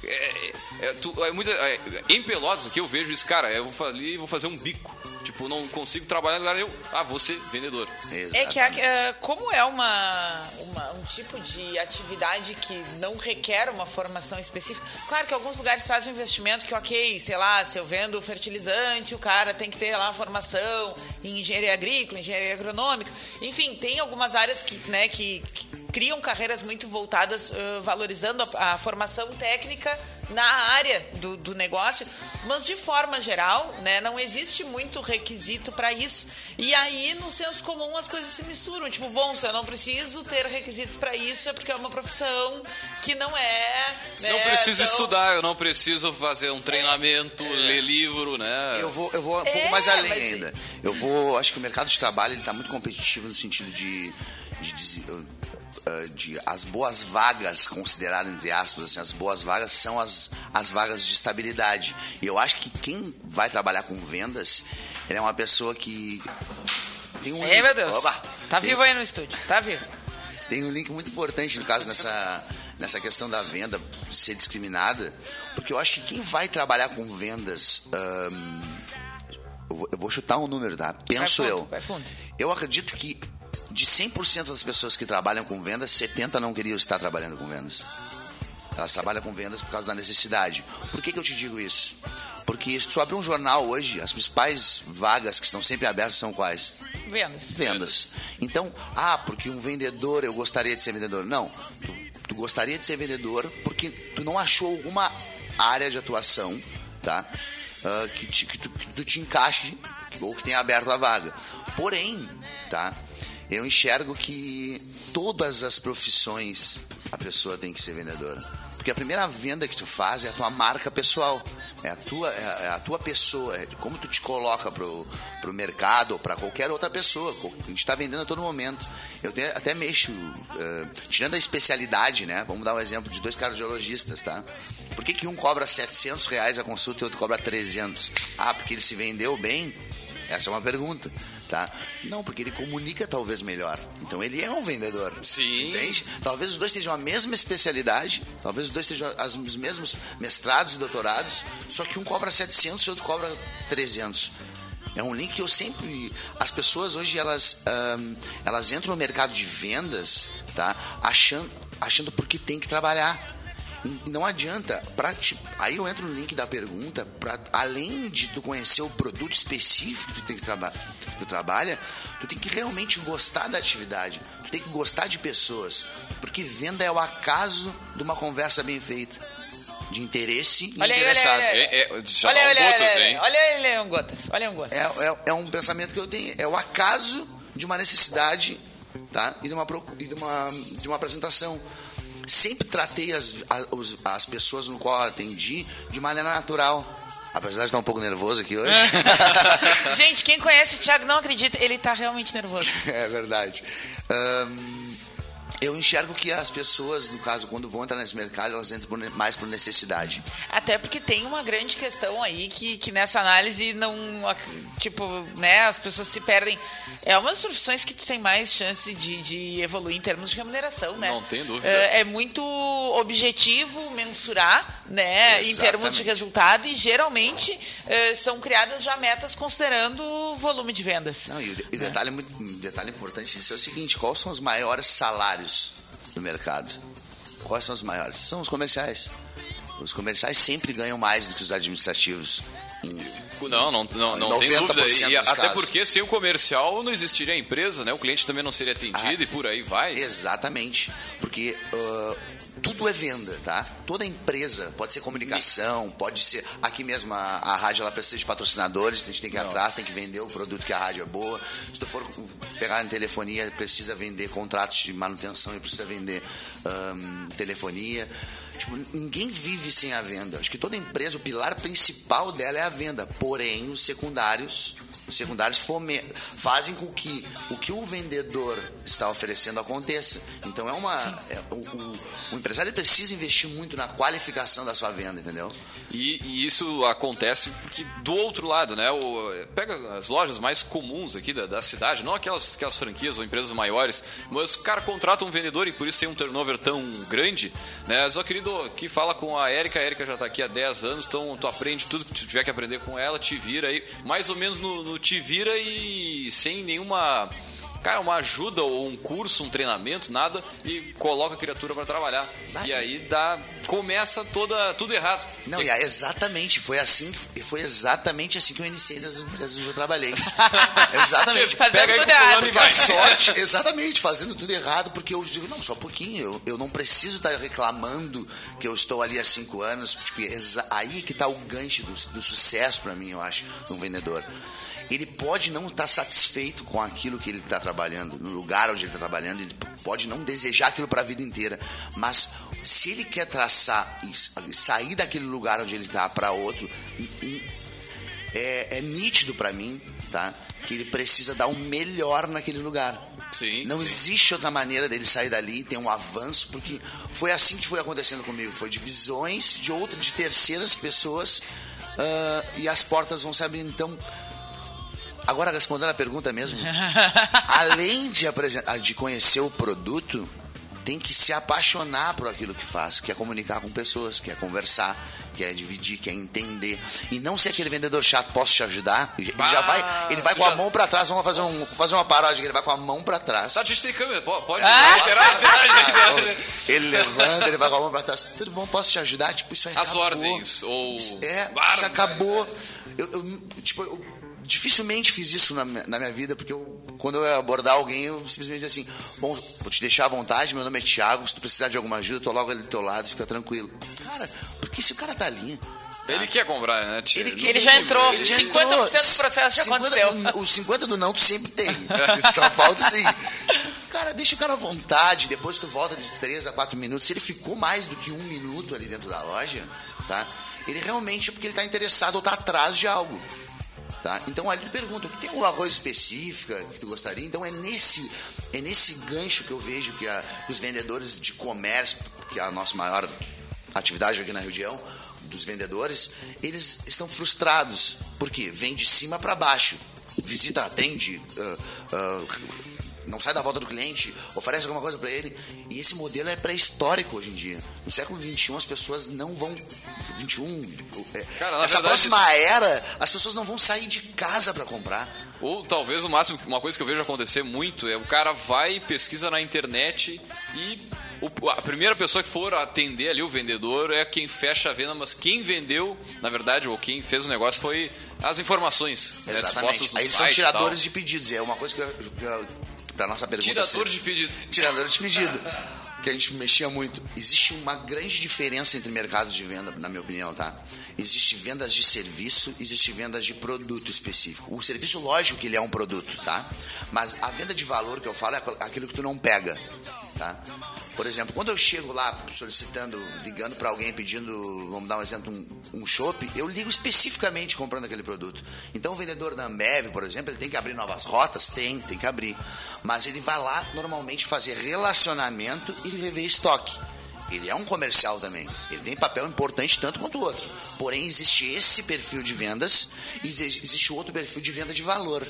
é, é, tu- é muita- é, em Pelotas aqui eu vejo isso, cara, eu vou fazer, vou fazer um bico. Tipo, não consigo trabalhar no lugar, eu, ah, vou ser vendedor. É que a- é, como é uma, uma- um tipo de atividade que não requer uma formação específica, claro que alguns lugares fazem um investimento que, ok, sei lá, se eu vendo fertilizante, o cara tem que ter lá uma formação em engenharia agrícola, engenharia agronômica, enfim, tem algumas áreas que, né, que, que criam carreiras muito voltadas, ãh, valorizando a, a formação técnica na área do, do negócio, mas de forma geral, né, não existe muito requisito para isso. E aí, no senso comum, as coisas se misturam. Tipo, bom, se eu não preciso ter requisitos para isso, é porque é uma profissão que não é. né, Não preciso tão- estudar, eu não preciso fazer um treinamento, ler livro, né? Eu vou, eu vou um É, pouco mais além mas- ainda. Eu vou, acho que o mercado de trabalho ele está muito competitivo no sentido de, de, uh, de as boas vagas consideradas entre aspas, assim, as boas vagas são as, as vagas de estabilidade. E eu acho que quem vai trabalhar com vendas, ele é uma pessoa que tem um Ei, meu Deus. Oba! Tá Tem- vivo aí no estúdio, tá vivo. tem um link muito importante, no caso, nessa, nessa questão da venda ser discriminada, porque eu acho que quem vai trabalhar com vendas. ahn, eu, vou, eu vou chutar um número, tá? Penso Vai fundo, eu. vai fundo. Eu acredito que de 100% das pessoas que trabalham com vendas, 70% não queriam estar trabalhando com vendas. Elas trabalham com vendas por causa da necessidade. Por que, que eu te digo isso? Porque se tu abrir um jornal hoje, as principais vagas que estão sempre abertas são quais? Vendas. vendas. Então, ah, porque um vendedor, eu gostaria de ser vendedor. Não, tu, tu gostaria de ser vendedor porque tu não achou alguma área de atuação, tá? Ah, que, te, que, tu, que tu te encaixe ou que tenha aberto a vaga. Porém, tá? Eu enxergo que todas as profissões a pessoa tem que ser vendedora. Porque a primeira venda que tu faz é a tua marca pessoal. É a tua, é a- é tua pessoa, é como tu te coloca pro, pro mercado ou para qualquer outra pessoa. A gente está vendendo a todo momento. Eu até, mexo, eh, tirando a especialidade, né? Vamos dar um exemplo de dois cardiologistas, tá? Por que, que um cobra 700 reais a consulta e outro cobra 300? Ah, porque ele se vendeu bem? Essa é uma pergunta, tá? Não, porque ele comunica talvez melhor. Então ele é um vendedor. Sim. Entende? Talvez os dois tenham a mesma especialidade, talvez os dois tenham as- os mesmos mestrados e doutorados, só que um cobra 700 e outro cobra 300. É um link que eu sempre. As pessoas hoje elas, ahn, elas entram no mercado de vendas, tá? Achando, achando porque tem que trabalhar. Não adianta. Pra, te- aí eu entro no link da pergunta. Pra, além de tu conhecer o produto específico que tu, tem que, traba que tu trabalha, tu tem que realmente gostar da atividade. Tu tem que gostar de pessoas. Porque venda é o acaso de uma conversa bem feita. De interesse e Olha aí, interessado. olha aí, olha aí. É, é, já Olha, dá um olha, gotas, olha, hein? olha ele, um gotas. Olha um gotas. É, é, é um pensamento que eu tenho. É o acaso de uma necessidade tá? e, de uma, e de, uma, de uma apresentação. Sempre tratei as, a- os- as pessoas no qual eu atendi de maneira natural. Apesar de estar um pouco nervoso aqui hoje. Gente, quem conhece o Thiago não acredita, ele tá realmente nervoso. é verdade. Ahn, eu enxergo que as pessoas, no caso, quando vão entrar nesse mercado, elas entram mais por necessidade. Até porque tem uma grande questão aí que, que nessa análise não. Tipo, né, as pessoas se perdem. É uma das profissões que tem mais chance de, de evoluir em termos de remuneração, né? Não tem dúvida. É, é muito objetivo mensurar, né, em termos de Exatamente. resultado e geralmente eh, são criadas já metas considerando o volume de vendas. Não, e o, de- o detalhe, muito, um detalhe importante disso é o seguinte: quais são os maiores salários do mercado? Quais são os maiores? São os comerciais. Os comerciais sempre ganham mais do que os administrativos. Não, não, não, não tem 90% dúvida. E até casos. porque sem o comercial não existiria a empresa, né? O cliente também não seria atendido e por aí vai. Exatamente. Porque ah, tudo é venda, tá? Toda empresa, pode ser comunicação, pode ser. Aqui mesmo a, a rádio ela precisa de patrocinadores, a gente tem que ir atrás, tem que vender o produto que a rádio é boa. Se tu for pegar em telefonia, precisa vender contratos de manutenção e precisa vender ahn, telefonia. Tipo, ninguém vive sem a venda. Acho que toda empresa, o pilar principal dela é a venda. Porém, os secundários os secundários fome- fazem com que o que o vendedor está oferecendo aconteça. Então é uma. é- o, o- o empresário precisa investir muito na qualificação da sua venda, entendeu? E, e isso acontece porque do outro lado, né? O, pega as lojas mais comuns aqui da, da cidade, não aquelas, aquelas franquias ou empresas maiores, mas o cara contrata um vendedor e por isso tem um turnover tão grande, né? Só querido, que fala com a Érica, a Érica já tá aqui há 10 anos, então tu aprende tudo que tu tiver que aprender com ela, te vira aí, mais ou menos no, no te vira e sem nenhuma cara, uma ajuda ou um curso, um treinamento, nada, e coloca a criatura para trabalhar. E aí dá, começa toda, tudo errado. Não, e é exatamente, foi assim, que- foi exatamente assim que eu iniciei nas empresas onde eu trabalhei. exatamente. Fazendo Pega tudo errado. Porque a sorte, exatamente, fazendo tudo errado, porque eu digo, não, só um pouquinho, eu, eu não preciso estar reclamando que eu estou ali há cinco anos, tipo, aí que está o gancho do, do sucesso para mim, eu acho, de um vendedor. Ele pode não estar satisfeito com aquilo que ele está trabalhando, no lugar onde ele está trabalhando, ele pode não desejar aquilo para a vida inteira, mas se ele quer traçar e sair daquele lugar onde ele está para outro, é, é nítido para mim, tá? Que ele precisa dar o melhor naquele lugar. Sim, Não sim. existe outra maneira dele sair dali e ter um avanço, porque foi assim que foi acontecendo comigo. Foi de visões de outra, de terceiras pessoas ah, e as portas vão se abrindo. Então, agora respondendo a pergunta mesmo, além de, apresentar, de conhecer o produto, tem que se apaixonar por aquilo que faz, que é comunicar com pessoas, que é conversar, que é dividir, que é entender. E não ser aquele vendedor chato, posso te ajudar? Ele já vai, ele vai com a já- mão pra trás, vamos fazer, um, fazer uma paródia, ele vai com a mão pra trás. Tá, a tem câmera, po- pode Ah! liberar, liberar. Ele levanta, ele vai com a mão pra trás. Tudo bom, posso te ajudar? Tipo, isso aí As acabou. ordens, ou... É, isso acabou. Eu, eu, tipo, eu dificilmente fiz isso na, minha- na minha vida, porque eu, quando eu ia abordar alguém, eu simplesmente dizia assim, bom, vou te deixar à vontade, meu nome é Thiago, se tu precisar de alguma ajuda, eu tô logo ali do teu lado, fica tranquilo. Cara, porque se o cara tá ali... Ele quer comprar, né? tia? Ele, Ele já entrou. ele já 50% do processo já 50 aconteceu. Os 50 do não tu sempre tem. Só falta assim. Tipo, cara, deixa o cara à vontade, depois tu volta de 3 a 4 minutos. Se ele ficou mais do que um minuto ali dentro da loja, tá? Ele realmente é porque ele tá interessado ou tá atrás de algo. Tá? Então ali pergunta, tem alguma coisa específica que tu gostaria? Então é nesse, é nesse gancho que eu vejo que, a- que os vendedores de comércio, que é a nossa maior atividade aqui na região, dos vendedores, eles estão frustrados. Por quê? Vem de cima para baixo. Visita, atende, ah, ah, não sai da volta do cliente, oferece alguma coisa para ele. E esse modelo é pré-histórico hoje em dia. No século XXI as pessoas não vão. 21, é, Cara, essa verdade, próxima era, as pessoas não vão sair de casa para comprar. Ou talvez o máximo, uma coisa que eu vejo acontecer muito é o cara vai, pesquisa na internet e a primeira pessoa que for atender ali o vendedor é quem fecha a venda, mas quem vendeu, na verdade, ou quem fez o negócio foi as informações né, Exatamente. no Aí eles são tiradores de pedidos. É uma coisa que, eu- que eu- pra nossa pergunta. Tirador de pedido. Tirador de pedido. Que a gente mexia muito. Existe uma grande diferença entre mercados de venda, na minha opinião, tá? Existe vendas de serviço, existe vendas de produto específico. O serviço, lógico que ele é um produto, tá? Mas a venda de valor que eu falo é aquilo que tu não pega, tá? Por exemplo, quando eu chego lá solicitando, ligando para alguém pedindo, vamos dar um exemplo, um, um chopp, eu ligo especificamente comprando aquele produto. Então o vendedor da Ambev, por exemplo, ele tem que abrir novas rotas? Tem, tem que abrir. Mas ele vai lá normalmente fazer relacionamento e rever estoque. Ele é um comercial também. Ele tem papel importante tanto quanto o outro. Porém, existe esse perfil de vendas e exi- existe outro perfil de venda de valor.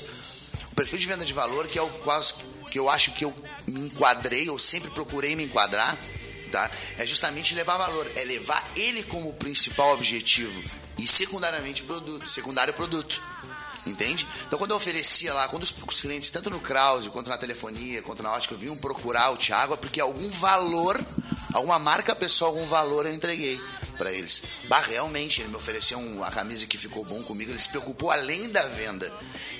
O perfil de venda de valor, que é o quase que eu acho que eu me enquadrei, eu sempre procurei me enquadrar, tá? É justamente levar valor, é levar ele como principal objetivo e secundariamente produto, secundário produto. Entende? Então, quando eu oferecia lá, quando os os clientes, tanto no Krause, quanto na telefonia, quanto na ótica, vinham procurar o Thiago, é porque algum valor, alguma marca pessoal, algum valor eu entreguei para eles. Bah, realmente, ele me ofereceu um- uma camisa que ficou bom comigo, ele se preocupou além da venda.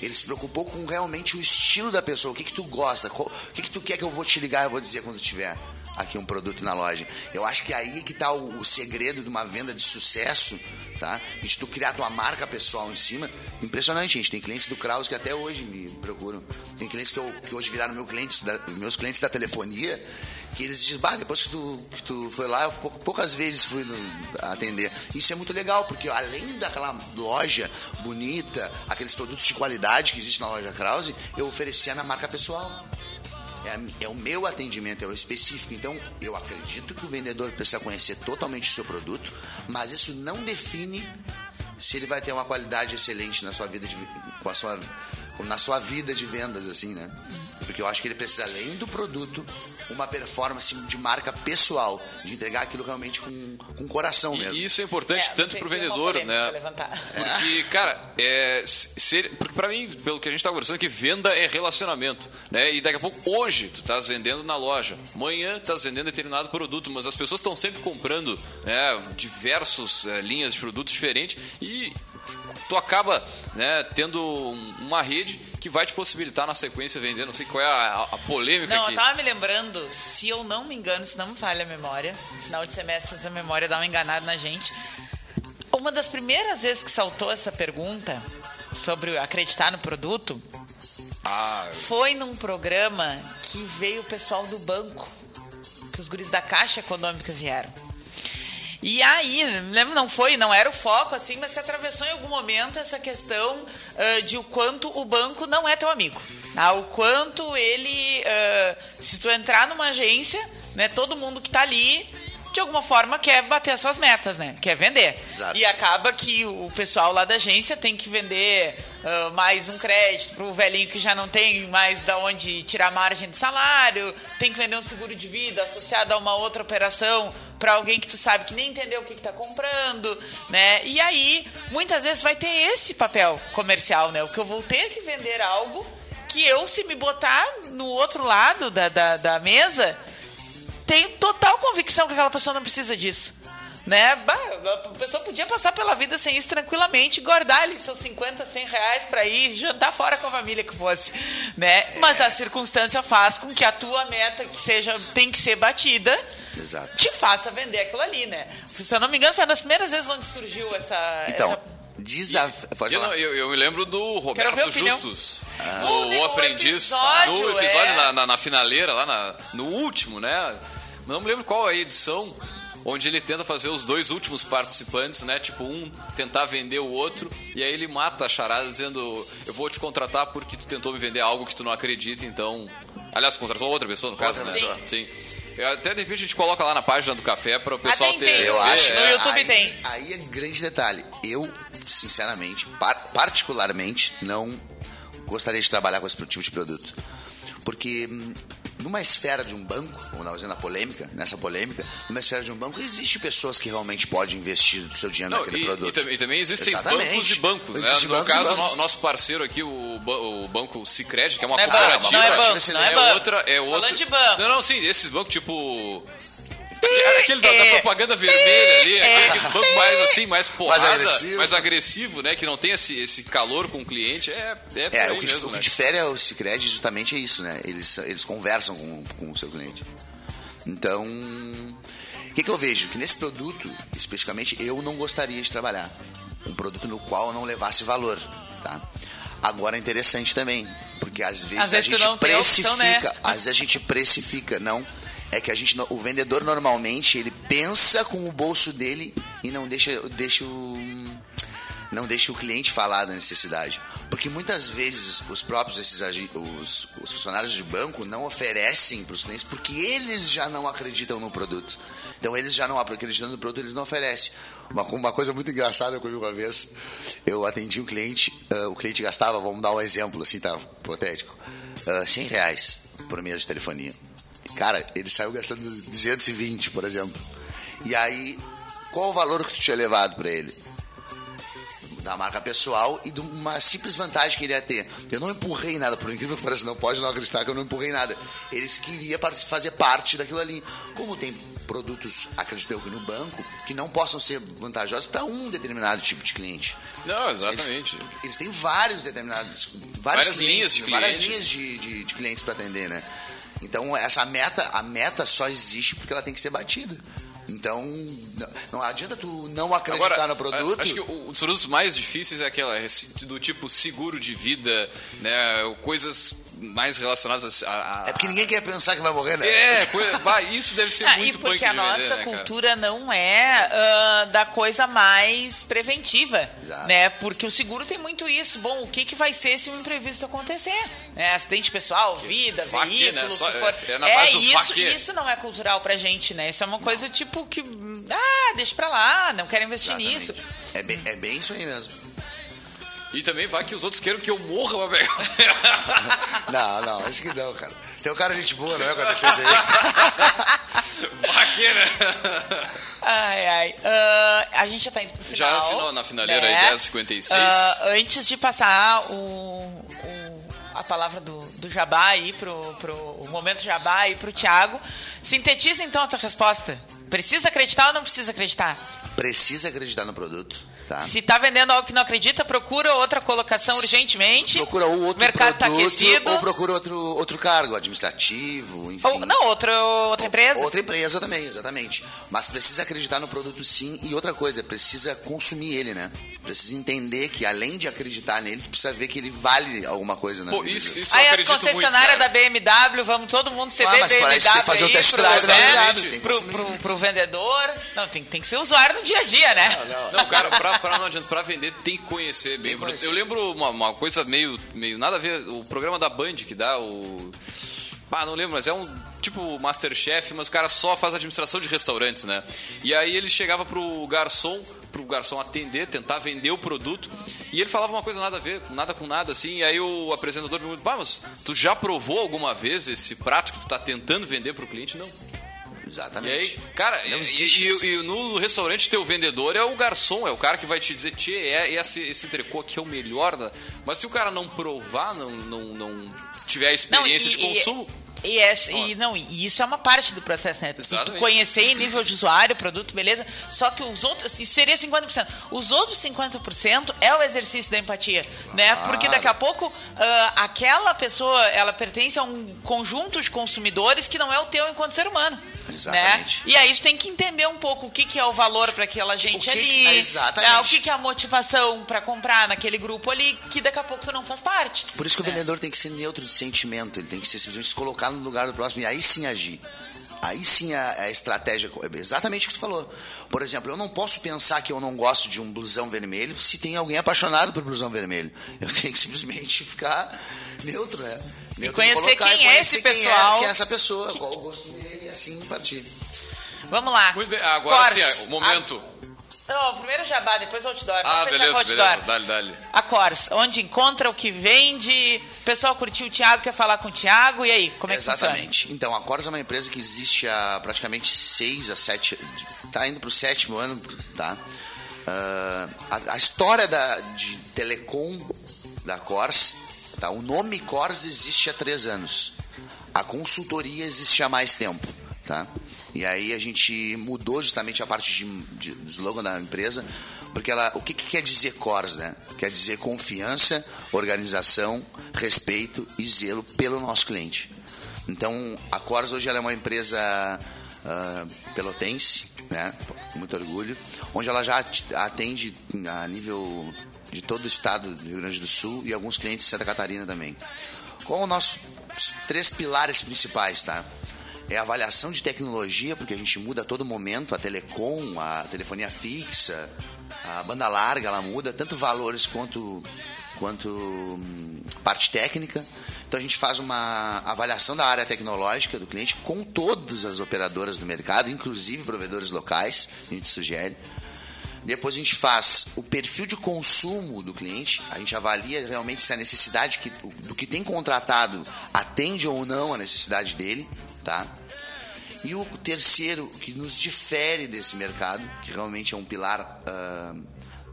Ele se preocupou com realmente o estilo da pessoa, o que que tu gosta, o que que tu quer que eu vou te ligar, eu vou dizer quando tiver aqui um produto na loja. Eu acho que aí que tá o, o segredo de uma venda de sucesso, tá? De tu criar tua marca pessoal em cima. Impressionante, gente. Tem clientes do Kraus que até hoje me procuram. Tem clientes que, eu- que hoje viraram meu da- meus clientes da telefonia, que eles dizem, bah, depois que tu, que tu foi lá, eu pou- poucas vezes fui atender. Isso é muito legal, porque além daquela loja bonita, aqueles produtos de qualidade que existe na loja Krause, eu oferecia na marca pessoal. É, é o meu atendimento, é o específico. Então, eu acredito que o vendedor precisa conhecer totalmente o seu produto, mas isso não define se ele vai ter uma qualidade excelente na sua vida de, com a sua, na sua vida de vendas, assim, né? Porque eu acho que ele precisa, além do produto, uma performance de marca pessoal, de entregar aquilo realmente com, com coração mesmo. E isso é importante tanto tem- pro tem uma vendedor, né? Porque, cara, é, ser, porque pra mim, pelo que a gente tá conversando, que venda é relacionamento, né? E daqui a pouco, hoje, tu estás vendendo na loja, amanhã estás vendendo determinado produto, mas as pessoas estão sempre comprando né, diversos é, linhas de produtos diferentes e tu acaba né, tendo um- uma rede que vai te possibilitar na sequência vender. Não sei qual é a, a polêmica Não, aqui. eu tava me lembrando, se eu não me engano, se não me falha a memória, final de semestre a memória dá uma enganada na gente. Uma das primeiras vezes que saltou essa pergunta sobre acreditar no produto Ah, foi num programa que veio o pessoal do banco, que os guris da Caixa Econômica vieram. E aí, lembra, não foi, não era o foco, assim, mas se atravessou em algum momento essa questão ah, de o quanto o banco não é teu amigo. Ah, o quanto ele, ah, se tu entrar numa agência, né, todo mundo que tá ali, de alguma forma quer bater as suas metas, né? Quer vender. Exato. E acaba que o pessoal lá da agência tem que vender ah, mais um crédito pro velhinho que já não tem mais da onde tirar margem do salário, tem que vender um seguro de vida associado a uma outra operação para alguém que tu sabe que nem entendeu o que, que tá comprando, né? E aí, muitas vezes vai ter esse papel comercial, né? O que eu vou ter que vender algo que eu, se me botar no outro lado da, da, da mesa, tenho total convicção que aquela pessoa não precisa disso. Né? Bah, a pessoa podia passar pela vida sem isso tranquilamente, guardar ali seus 50, 100 reais para ir jantar fora com a família que fosse, né? Mas a circunstância faz com que a tua meta que seja tem que ser batida, Exato. te faça vender aquilo ali, né? Se eu não me engano, foi uma das primeiras vezes onde surgiu essa, Então, essa desafio. Eu, eu- eu me lembro do Roberto. Justus, Ah. o, O- o o aprendiz, episódio, no episódio é. na, na- na finaleira, lá na- no último, né? Não me lembro qual é a edição, onde ele tenta fazer os dois últimos participantes, né? Tipo, um tentar vender o outro, e aí ele mata a charada dizendo: Eu vou te contratar porque tu tentou me vender algo que tu não acredita, então. Aliás, contratou outra pessoa, no caso, Outra né? pessoa. Sim. Eu- Até de repente a gente coloca lá na página do café para o pessoal tem, ter. tem. Eu ver, acho. é. No YouTube aí, tem. Aí é grande detalhe. Eu, sinceramente, par- particularmente, não gostaria de trabalhar com esse tipo de produto. Porque hum, numa esfera de um banco, vamos dar um exemplo na polêmica, nessa polêmica, numa esfera de um banco, existe pessoas que realmente podem investir o seu dinheiro Não, naquele e, produto. e também, e também existem Exatamente. bancos e bancos, né? No bancos caso, bancos. o nosso parceiro aqui, o, o banco Sicredi, que é uma Não é banco, cooperativa. não é banco, é não é é banco. outra, é Falando outra. de banco. Não, não, sim, esses bancos tipo Aquele da, da propaganda vermelha ali, aquele banco mais assim, mais porrada, mais agressivo. mais agressivo, né? Que não tem esse, esse calor com o cliente. É, é, É, o que, mesmo, o que né? difere é o Cicred justamente é isso, né? Eles, eles conversam com, com o seu cliente. Então, o que, que eu vejo? Que nesse produto, especificamente, eu não gostaria de trabalhar. Um produto no qual eu não levasse valor, tá? Agora é interessante também, porque às vezes, Às vezes a gente precifica, opção, né? às vezes a gente precifica, não. É que a gente, o vendedor normalmente ele pensa com o bolso dele e não deixa, deixa o não deixa o cliente falar da necessidade. Porque muitas vezes os próprios esses os, os funcionários de banco não oferecem para os clientes porque eles já não acreditam no produto. Então eles já não acreditam no produto, eles não oferecem. Uma, uma coisa muito engraçada que eu uma vez, eu atendi um cliente, ah, o cliente gastava, vamos dar um exemplo assim, tá, hipotético, ah, 100 reais por mês de telefonia. Cara, ele saiu gastando 220, por exemplo. E aí, qual o valor que tu tinha levado para ele? da marca pessoal e de uma simples vantagem que ele ia ter. Eu não empurrei nada, por incrível que pareça, não pode não acreditar que eu não empurrei nada. Eles queriam fazer parte daquilo ali. Como tem produtos, acredito eu, que no banco, que não possam ser vantajosos para um determinado tipo de cliente. Não, exatamente. Eles, eles têm vários determinados, vários Várias clientes, linhas de várias cliente. linhas de, de, de clientes para atender, né? Então essa meta, a meta só existe porque ela tem que ser batida. Então não, não adianta tu não acreditar Agora, no produto. Acho que os produtos mais difíceis é aquela do tipo seguro de vida, né? Coisas mais relacionadas a. a- É porque ninguém quer pensar que vai morrer, né? É, isso deve ser Ah, muito e porque a de vender, nossa né, cara? cultura não é ah, da coisa mais preventiva, Exato. né? Porque o seguro tem muito isso. Bom, o que, que vai ser se um imprevisto acontecer? Né? Acidente pessoal, vida, Vá que, veículo, né? Só- o que for. é- é na base do vá isso, isso não é cultural pra gente, né? Isso é uma coisa tipo que, ah, deixa pra lá, não quero investir Exatamente. nisso. É bem, é bem isso aí mesmo. E também vai que os outros queiram que eu morra pra pegar. Não, não, acho que não, cara. Tem um cara de gente boa, não vai acontecer isso aí. Vá que, né? Ai, ai. Ah, a gente já tá indo pro final. Já final- na finaleira né? aí, 10h56. Ah, antes de passar o, o- a palavra do, do Jabá aí pro, pro o momento Jabá aí pro Thiago, sintetiza então a tua resposta. Precisa acreditar ou não precisa acreditar? Precisa acreditar no produto, tá? Se tá vendendo algo que não acredita, procura outra colocação urgentemente. Procura ou outro o mercado tá produto aquecido. ou procura outro, outro cargo administrativo, enfim. Ou- não, outra, outra empresa. Outra empresa também, exatamente. Mas precisa acreditar no produto sim. E outra coisa, precisa consumir ele, né? Precisa entender que além de acreditar nele, tu precisa ver que ele vale alguma coisa, né? Pô, isso, isso eu Aí as muito, concessionárias cara. da BMW, vamos todo mundo ceder Ah, mas BMW para isso tem que fazer aí test pro, drive né, BMW, tem que pro, pro, pro vendedor. Não, tem, tem que ser usuário no dia a dia, né? Não, cara, pra, pra não adianta, pra vender tem que conhecer bem. Eu lembro uma, uma coisa meio, meio nada a ver, o programa da Band que dá o. Ah, não lembro, mas é um tipo Masterchef, mas o cara só faz administração de restaurantes, né? E aí ele chegava pro garçom, pro garçom atender, tentar vender o produto, e ele falava uma coisa nada a ver, nada com nada, assim, e aí o apresentador me perguntou, ah, mas tu já provou alguma vez esse prato que tu tá tentando vender pro cliente? Não. E Exatamente. aí, cara, Não e, existe e- isso. e no restaurante teu vendedor é o garçom, é o cara que vai te dizer, tchê, é, esse, esse entrecô aqui é o melhor. Da... Mas se o cara não provar, não, não, não tiver a experiência Não, e- de consumo. E, essa- e não, e isso é uma parte do processo, né? Tu- Tu Exatamente. conhecer em nível de usuário, produto, beleza. Só que os outros, isso seria 50%. Os outros 50% é o exercício da empatia, né? Porque daqui a pouco ah, aquela pessoa, ela pertence a um conjunto de consumidores que não é o teu enquanto ser humano. Exatamente. Né? E aí tu tem que entender um pouco o que, que é o valor para aquela gente que ali. que- exatamente. né? O que, que é a motivação para comprar naquele grupo ali, que daqui a pouco tu não faz parte. Por isso que o vendedor tem que ser neutro de sentimento, ele tem que ser simplesmente se colocar no lugar do próximo e aí sim agir. Aí sim a, a estratégia é exatamente o que tu falou. Por exemplo, eu não posso pensar que eu não gosto de um blusão vermelho se tem alguém apaixonado por blusão vermelho. Eu tenho que simplesmente ficar neutro, né? Neutro conhecer colocar quem é esse conhecer quem pessoal. quem é essa pessoa, qual o gosto dele e assim partir. Vamos lá. Muito bem, agora Cors. sim, o momento. Não, primeiro jabá, depois o outdoor. Ah, Vamos o beleza, outdoor. beleza. Dale, dale. A Cors, onde encontra o que vende. O pessoal curtiu o Thiago, quer falar com o Thiago. E aí, como é que Exatamente. Então, a Cors é uma empresa que existe há praticamente seis a sete... Está indo para o sétimo ano, tá? Ah, a, a história da, de telecom da Cors, tá? o nome Cors existe há três anos. A consultoria existe há mais tempo, tá? E aí a gente mudou justamente a parte de, de, slogan da empresa, porque ela, o que, que quer dizer CORS, né? Quer dizer confiança, organização, respeito e zelo pelo nosso cliente. Então, a CORS hoje ela é uma empresa uh, pelotense, né? Com muito orgulho, onde ela já atende a nível de todo o estado do Rio Grande do Sul e alguns clientes de Santa Catarina também. Com os nossos três pilares principais, tá? É avaliação de tecnologia, porque a gente muda a todo momento, a telecom, a telefonia fixa, a banda larga, ela muda, tanto valores quanto, quanto hum, parte técnica. Então a gente faz uma avaliação da área tecnológica do cliente com todas as operadoras do mercado, inclusive provedores locais, a gente sugere. Depois a gente faz o perfil de consumo do cliente, a gente avalia realmente se a necessidade que, do que tem contratado atende ou não a necessidade dele, tá? E o terceiro, que nos difere desse mercado, que realmente é um pilar uh,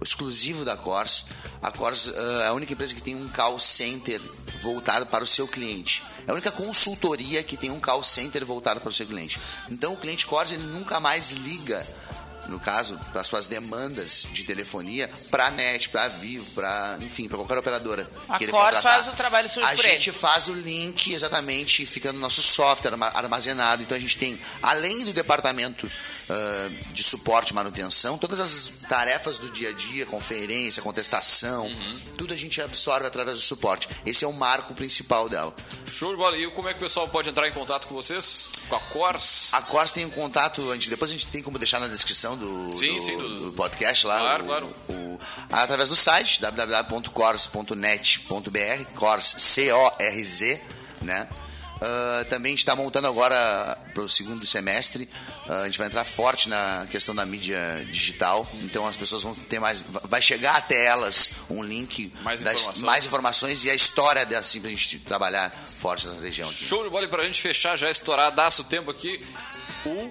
exclusivo da Cors, a Cors uh, é a única empresa que tem um call center voltado para o seu cliente. É a única consultoria que tem um call center voltado para o seu cliente. Então o cliente Cors ele nunca mais liga no caso, para suas demandas de telefonia, para a NET, para a Vivo, para, enfim, para qualquer operadora. A que Cor faz o trabalho sujo A gente ele. faz o link exatamente, fica no nosso software armazenado. Então a gente tem, além do departamento uh, de suporte manutenção, todas as tarefas do dia a dia, conferência, contestação, uhum. tudo a gente absorve através do suporte. Esse é o marco principal dela. Show de bola. E como é que o pessoal pode entrar em contato com vocês? Com a Cors? A Cors tem um contato, a gente, depois a gente tem como deixar na descrição do, sim, do, sim, do, do podcast lá. Claro, o, claro. O, através do site www.cors.net.br, Cors, C-O-R-Z, né? Uh, também a gente está montando agora para o segundo semestre. Uh, a gente vai entrar forte na questão da mídia digital. Então as pessoas vão ter mais. Vai chegar até elas um link, mais, das, informações. mais informações e a história dela, assim, para a gente trabalhar forte nessa região. Aqui. Show de bola para a gente fechar, já estourar, daço o tempo aqui. O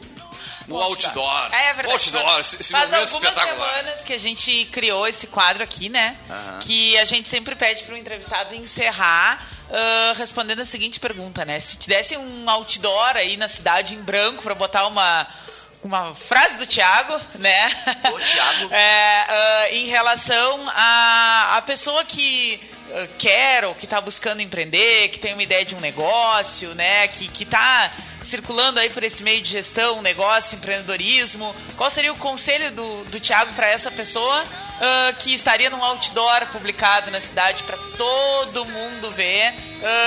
no outdoor. É verdade. Outdoor, esse, esse faz algumas semanas que a gente criou esse quadro aqui, né? Aham. Que a gente sempre pede para o entrevistado encerrar ah, respondendo a seguinte pergunta, né? Se te desse um outdoor aí na cidade em branco para botar uma uma frase do Tiago, né? O Thiago. É, ah, em relação a, a pessoa que ah, quer ou que está buscando empreender, que tem uma ideia de um negócio, né? Que, que tá circulando aí por esse meio de gestão, negócio, empreendedorismo. Qual seria o conselho do, do Tiago para essa pessoa ah, que estaria num outdoor publicado na cidade para todo mundo ver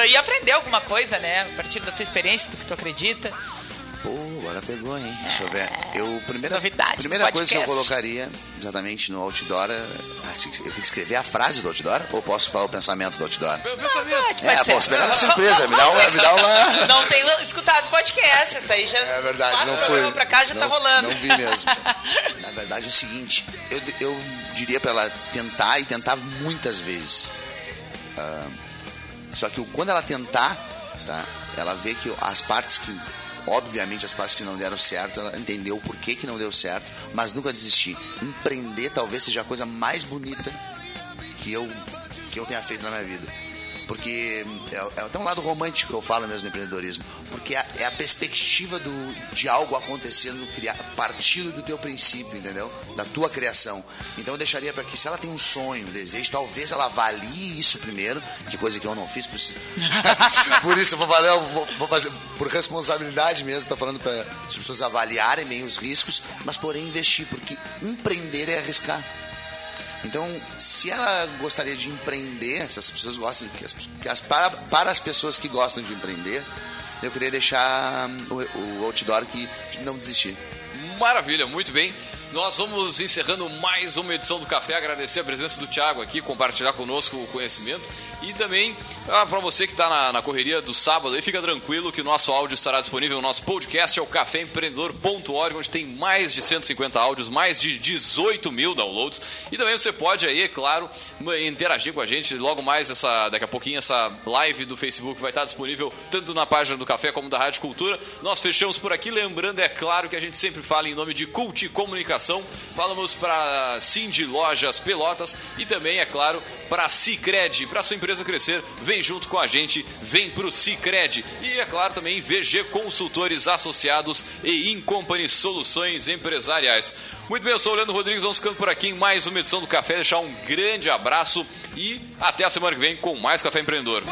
e aprender alguma coisa, né? A partir da tua experiência, do que tu acredita. Agora pegou, hein? Deixa eu ver. Eu, primeira Novidade primeira coisa que eu colocaria exatamente no outdoor, é- ah, eu tenho que escrever a frase do outdoor ou posso falar o pensamento do outdoor? Meu pensamento. Vai É, pô, você pegar na surpresa, me dá uma. Me dá uma... Não tenho escutado podcast, essa aí já. É verdade, não foi. pra cá já não, tá rolando. Não vi mesmo. Na verdade é o seguinte, eu, eu diria pra ela tentar e tentar muitas vezes. Ah, só que quando ela tentar, tá, ela vê que as partes que, obviamente as partes que não deram certo, ela entendeu o porquê que não deu certo, mas nunca desistir. Empreender talvez seja a coisa mais bonita que eu, que eu tenha feito na minha vida. Porque é, é até um lado romântico que eu falo mesmo do empreendedorismo. Porque é, é a perspectiva do, de algo acontecendo criar, partindo do teu princípio, entendeu? Da tua criação. Então eu deixaria para que, se ela tem um sonho, um desejo, talvez ela avalie isso primeiro, que coisa que eu não fiz. Por isso, por isso eu vou, valer, vou, vou fazer por responsabilidade mesmo, tô falando para as pessoas avaliarem bem os riscos, mas porém investir, porque empreender é arriscar. Então, se ela gostaria de empreender, se as pessoas gostam, que as, que as- para, para as pessoas que gostam de empreender, eu queria deixar o, o outdoor que não desistir. Maravilha, muito bem. Nós vamos encerrando mais uma edição do Café. Agradecer a presença do Thiago aqui, compartilhar conosco o conhecimento. E também, ah, para você que está na, na correria do sábado, aí fica tranquilo que o nosso áudio estará disponível no nosso podcast, é o caféempreendedor.org, onde tem mais de 150 áudios, mais de 18 mil downloads. E também você pode aí, é claro, interagir com a gente. Logo mais, essa, daqui a pouquinho, essa live do Facebook vai estar disponível tanto na página do Café como da Rádio Cultura. Nós fechamos por aqui, lembrando, é claro, que a gente sempre fala em nome de Cult Comunicação. Comunicação, falamos para Cindy Lojas Pelotas e também, é claro, para Cicred. Para sua empresa crescer, vem junto com a gente, vem para o Cicred. E, é claro, também VG Consultores Associados e Incompany Soluções Empresariais. Muito bem, eu sou o Leandro Rodrigues, vamos ficando por aqui em mais uma edição do Café. Deixar um grande abraço e até a semana que vem com mais Café Empreendedor.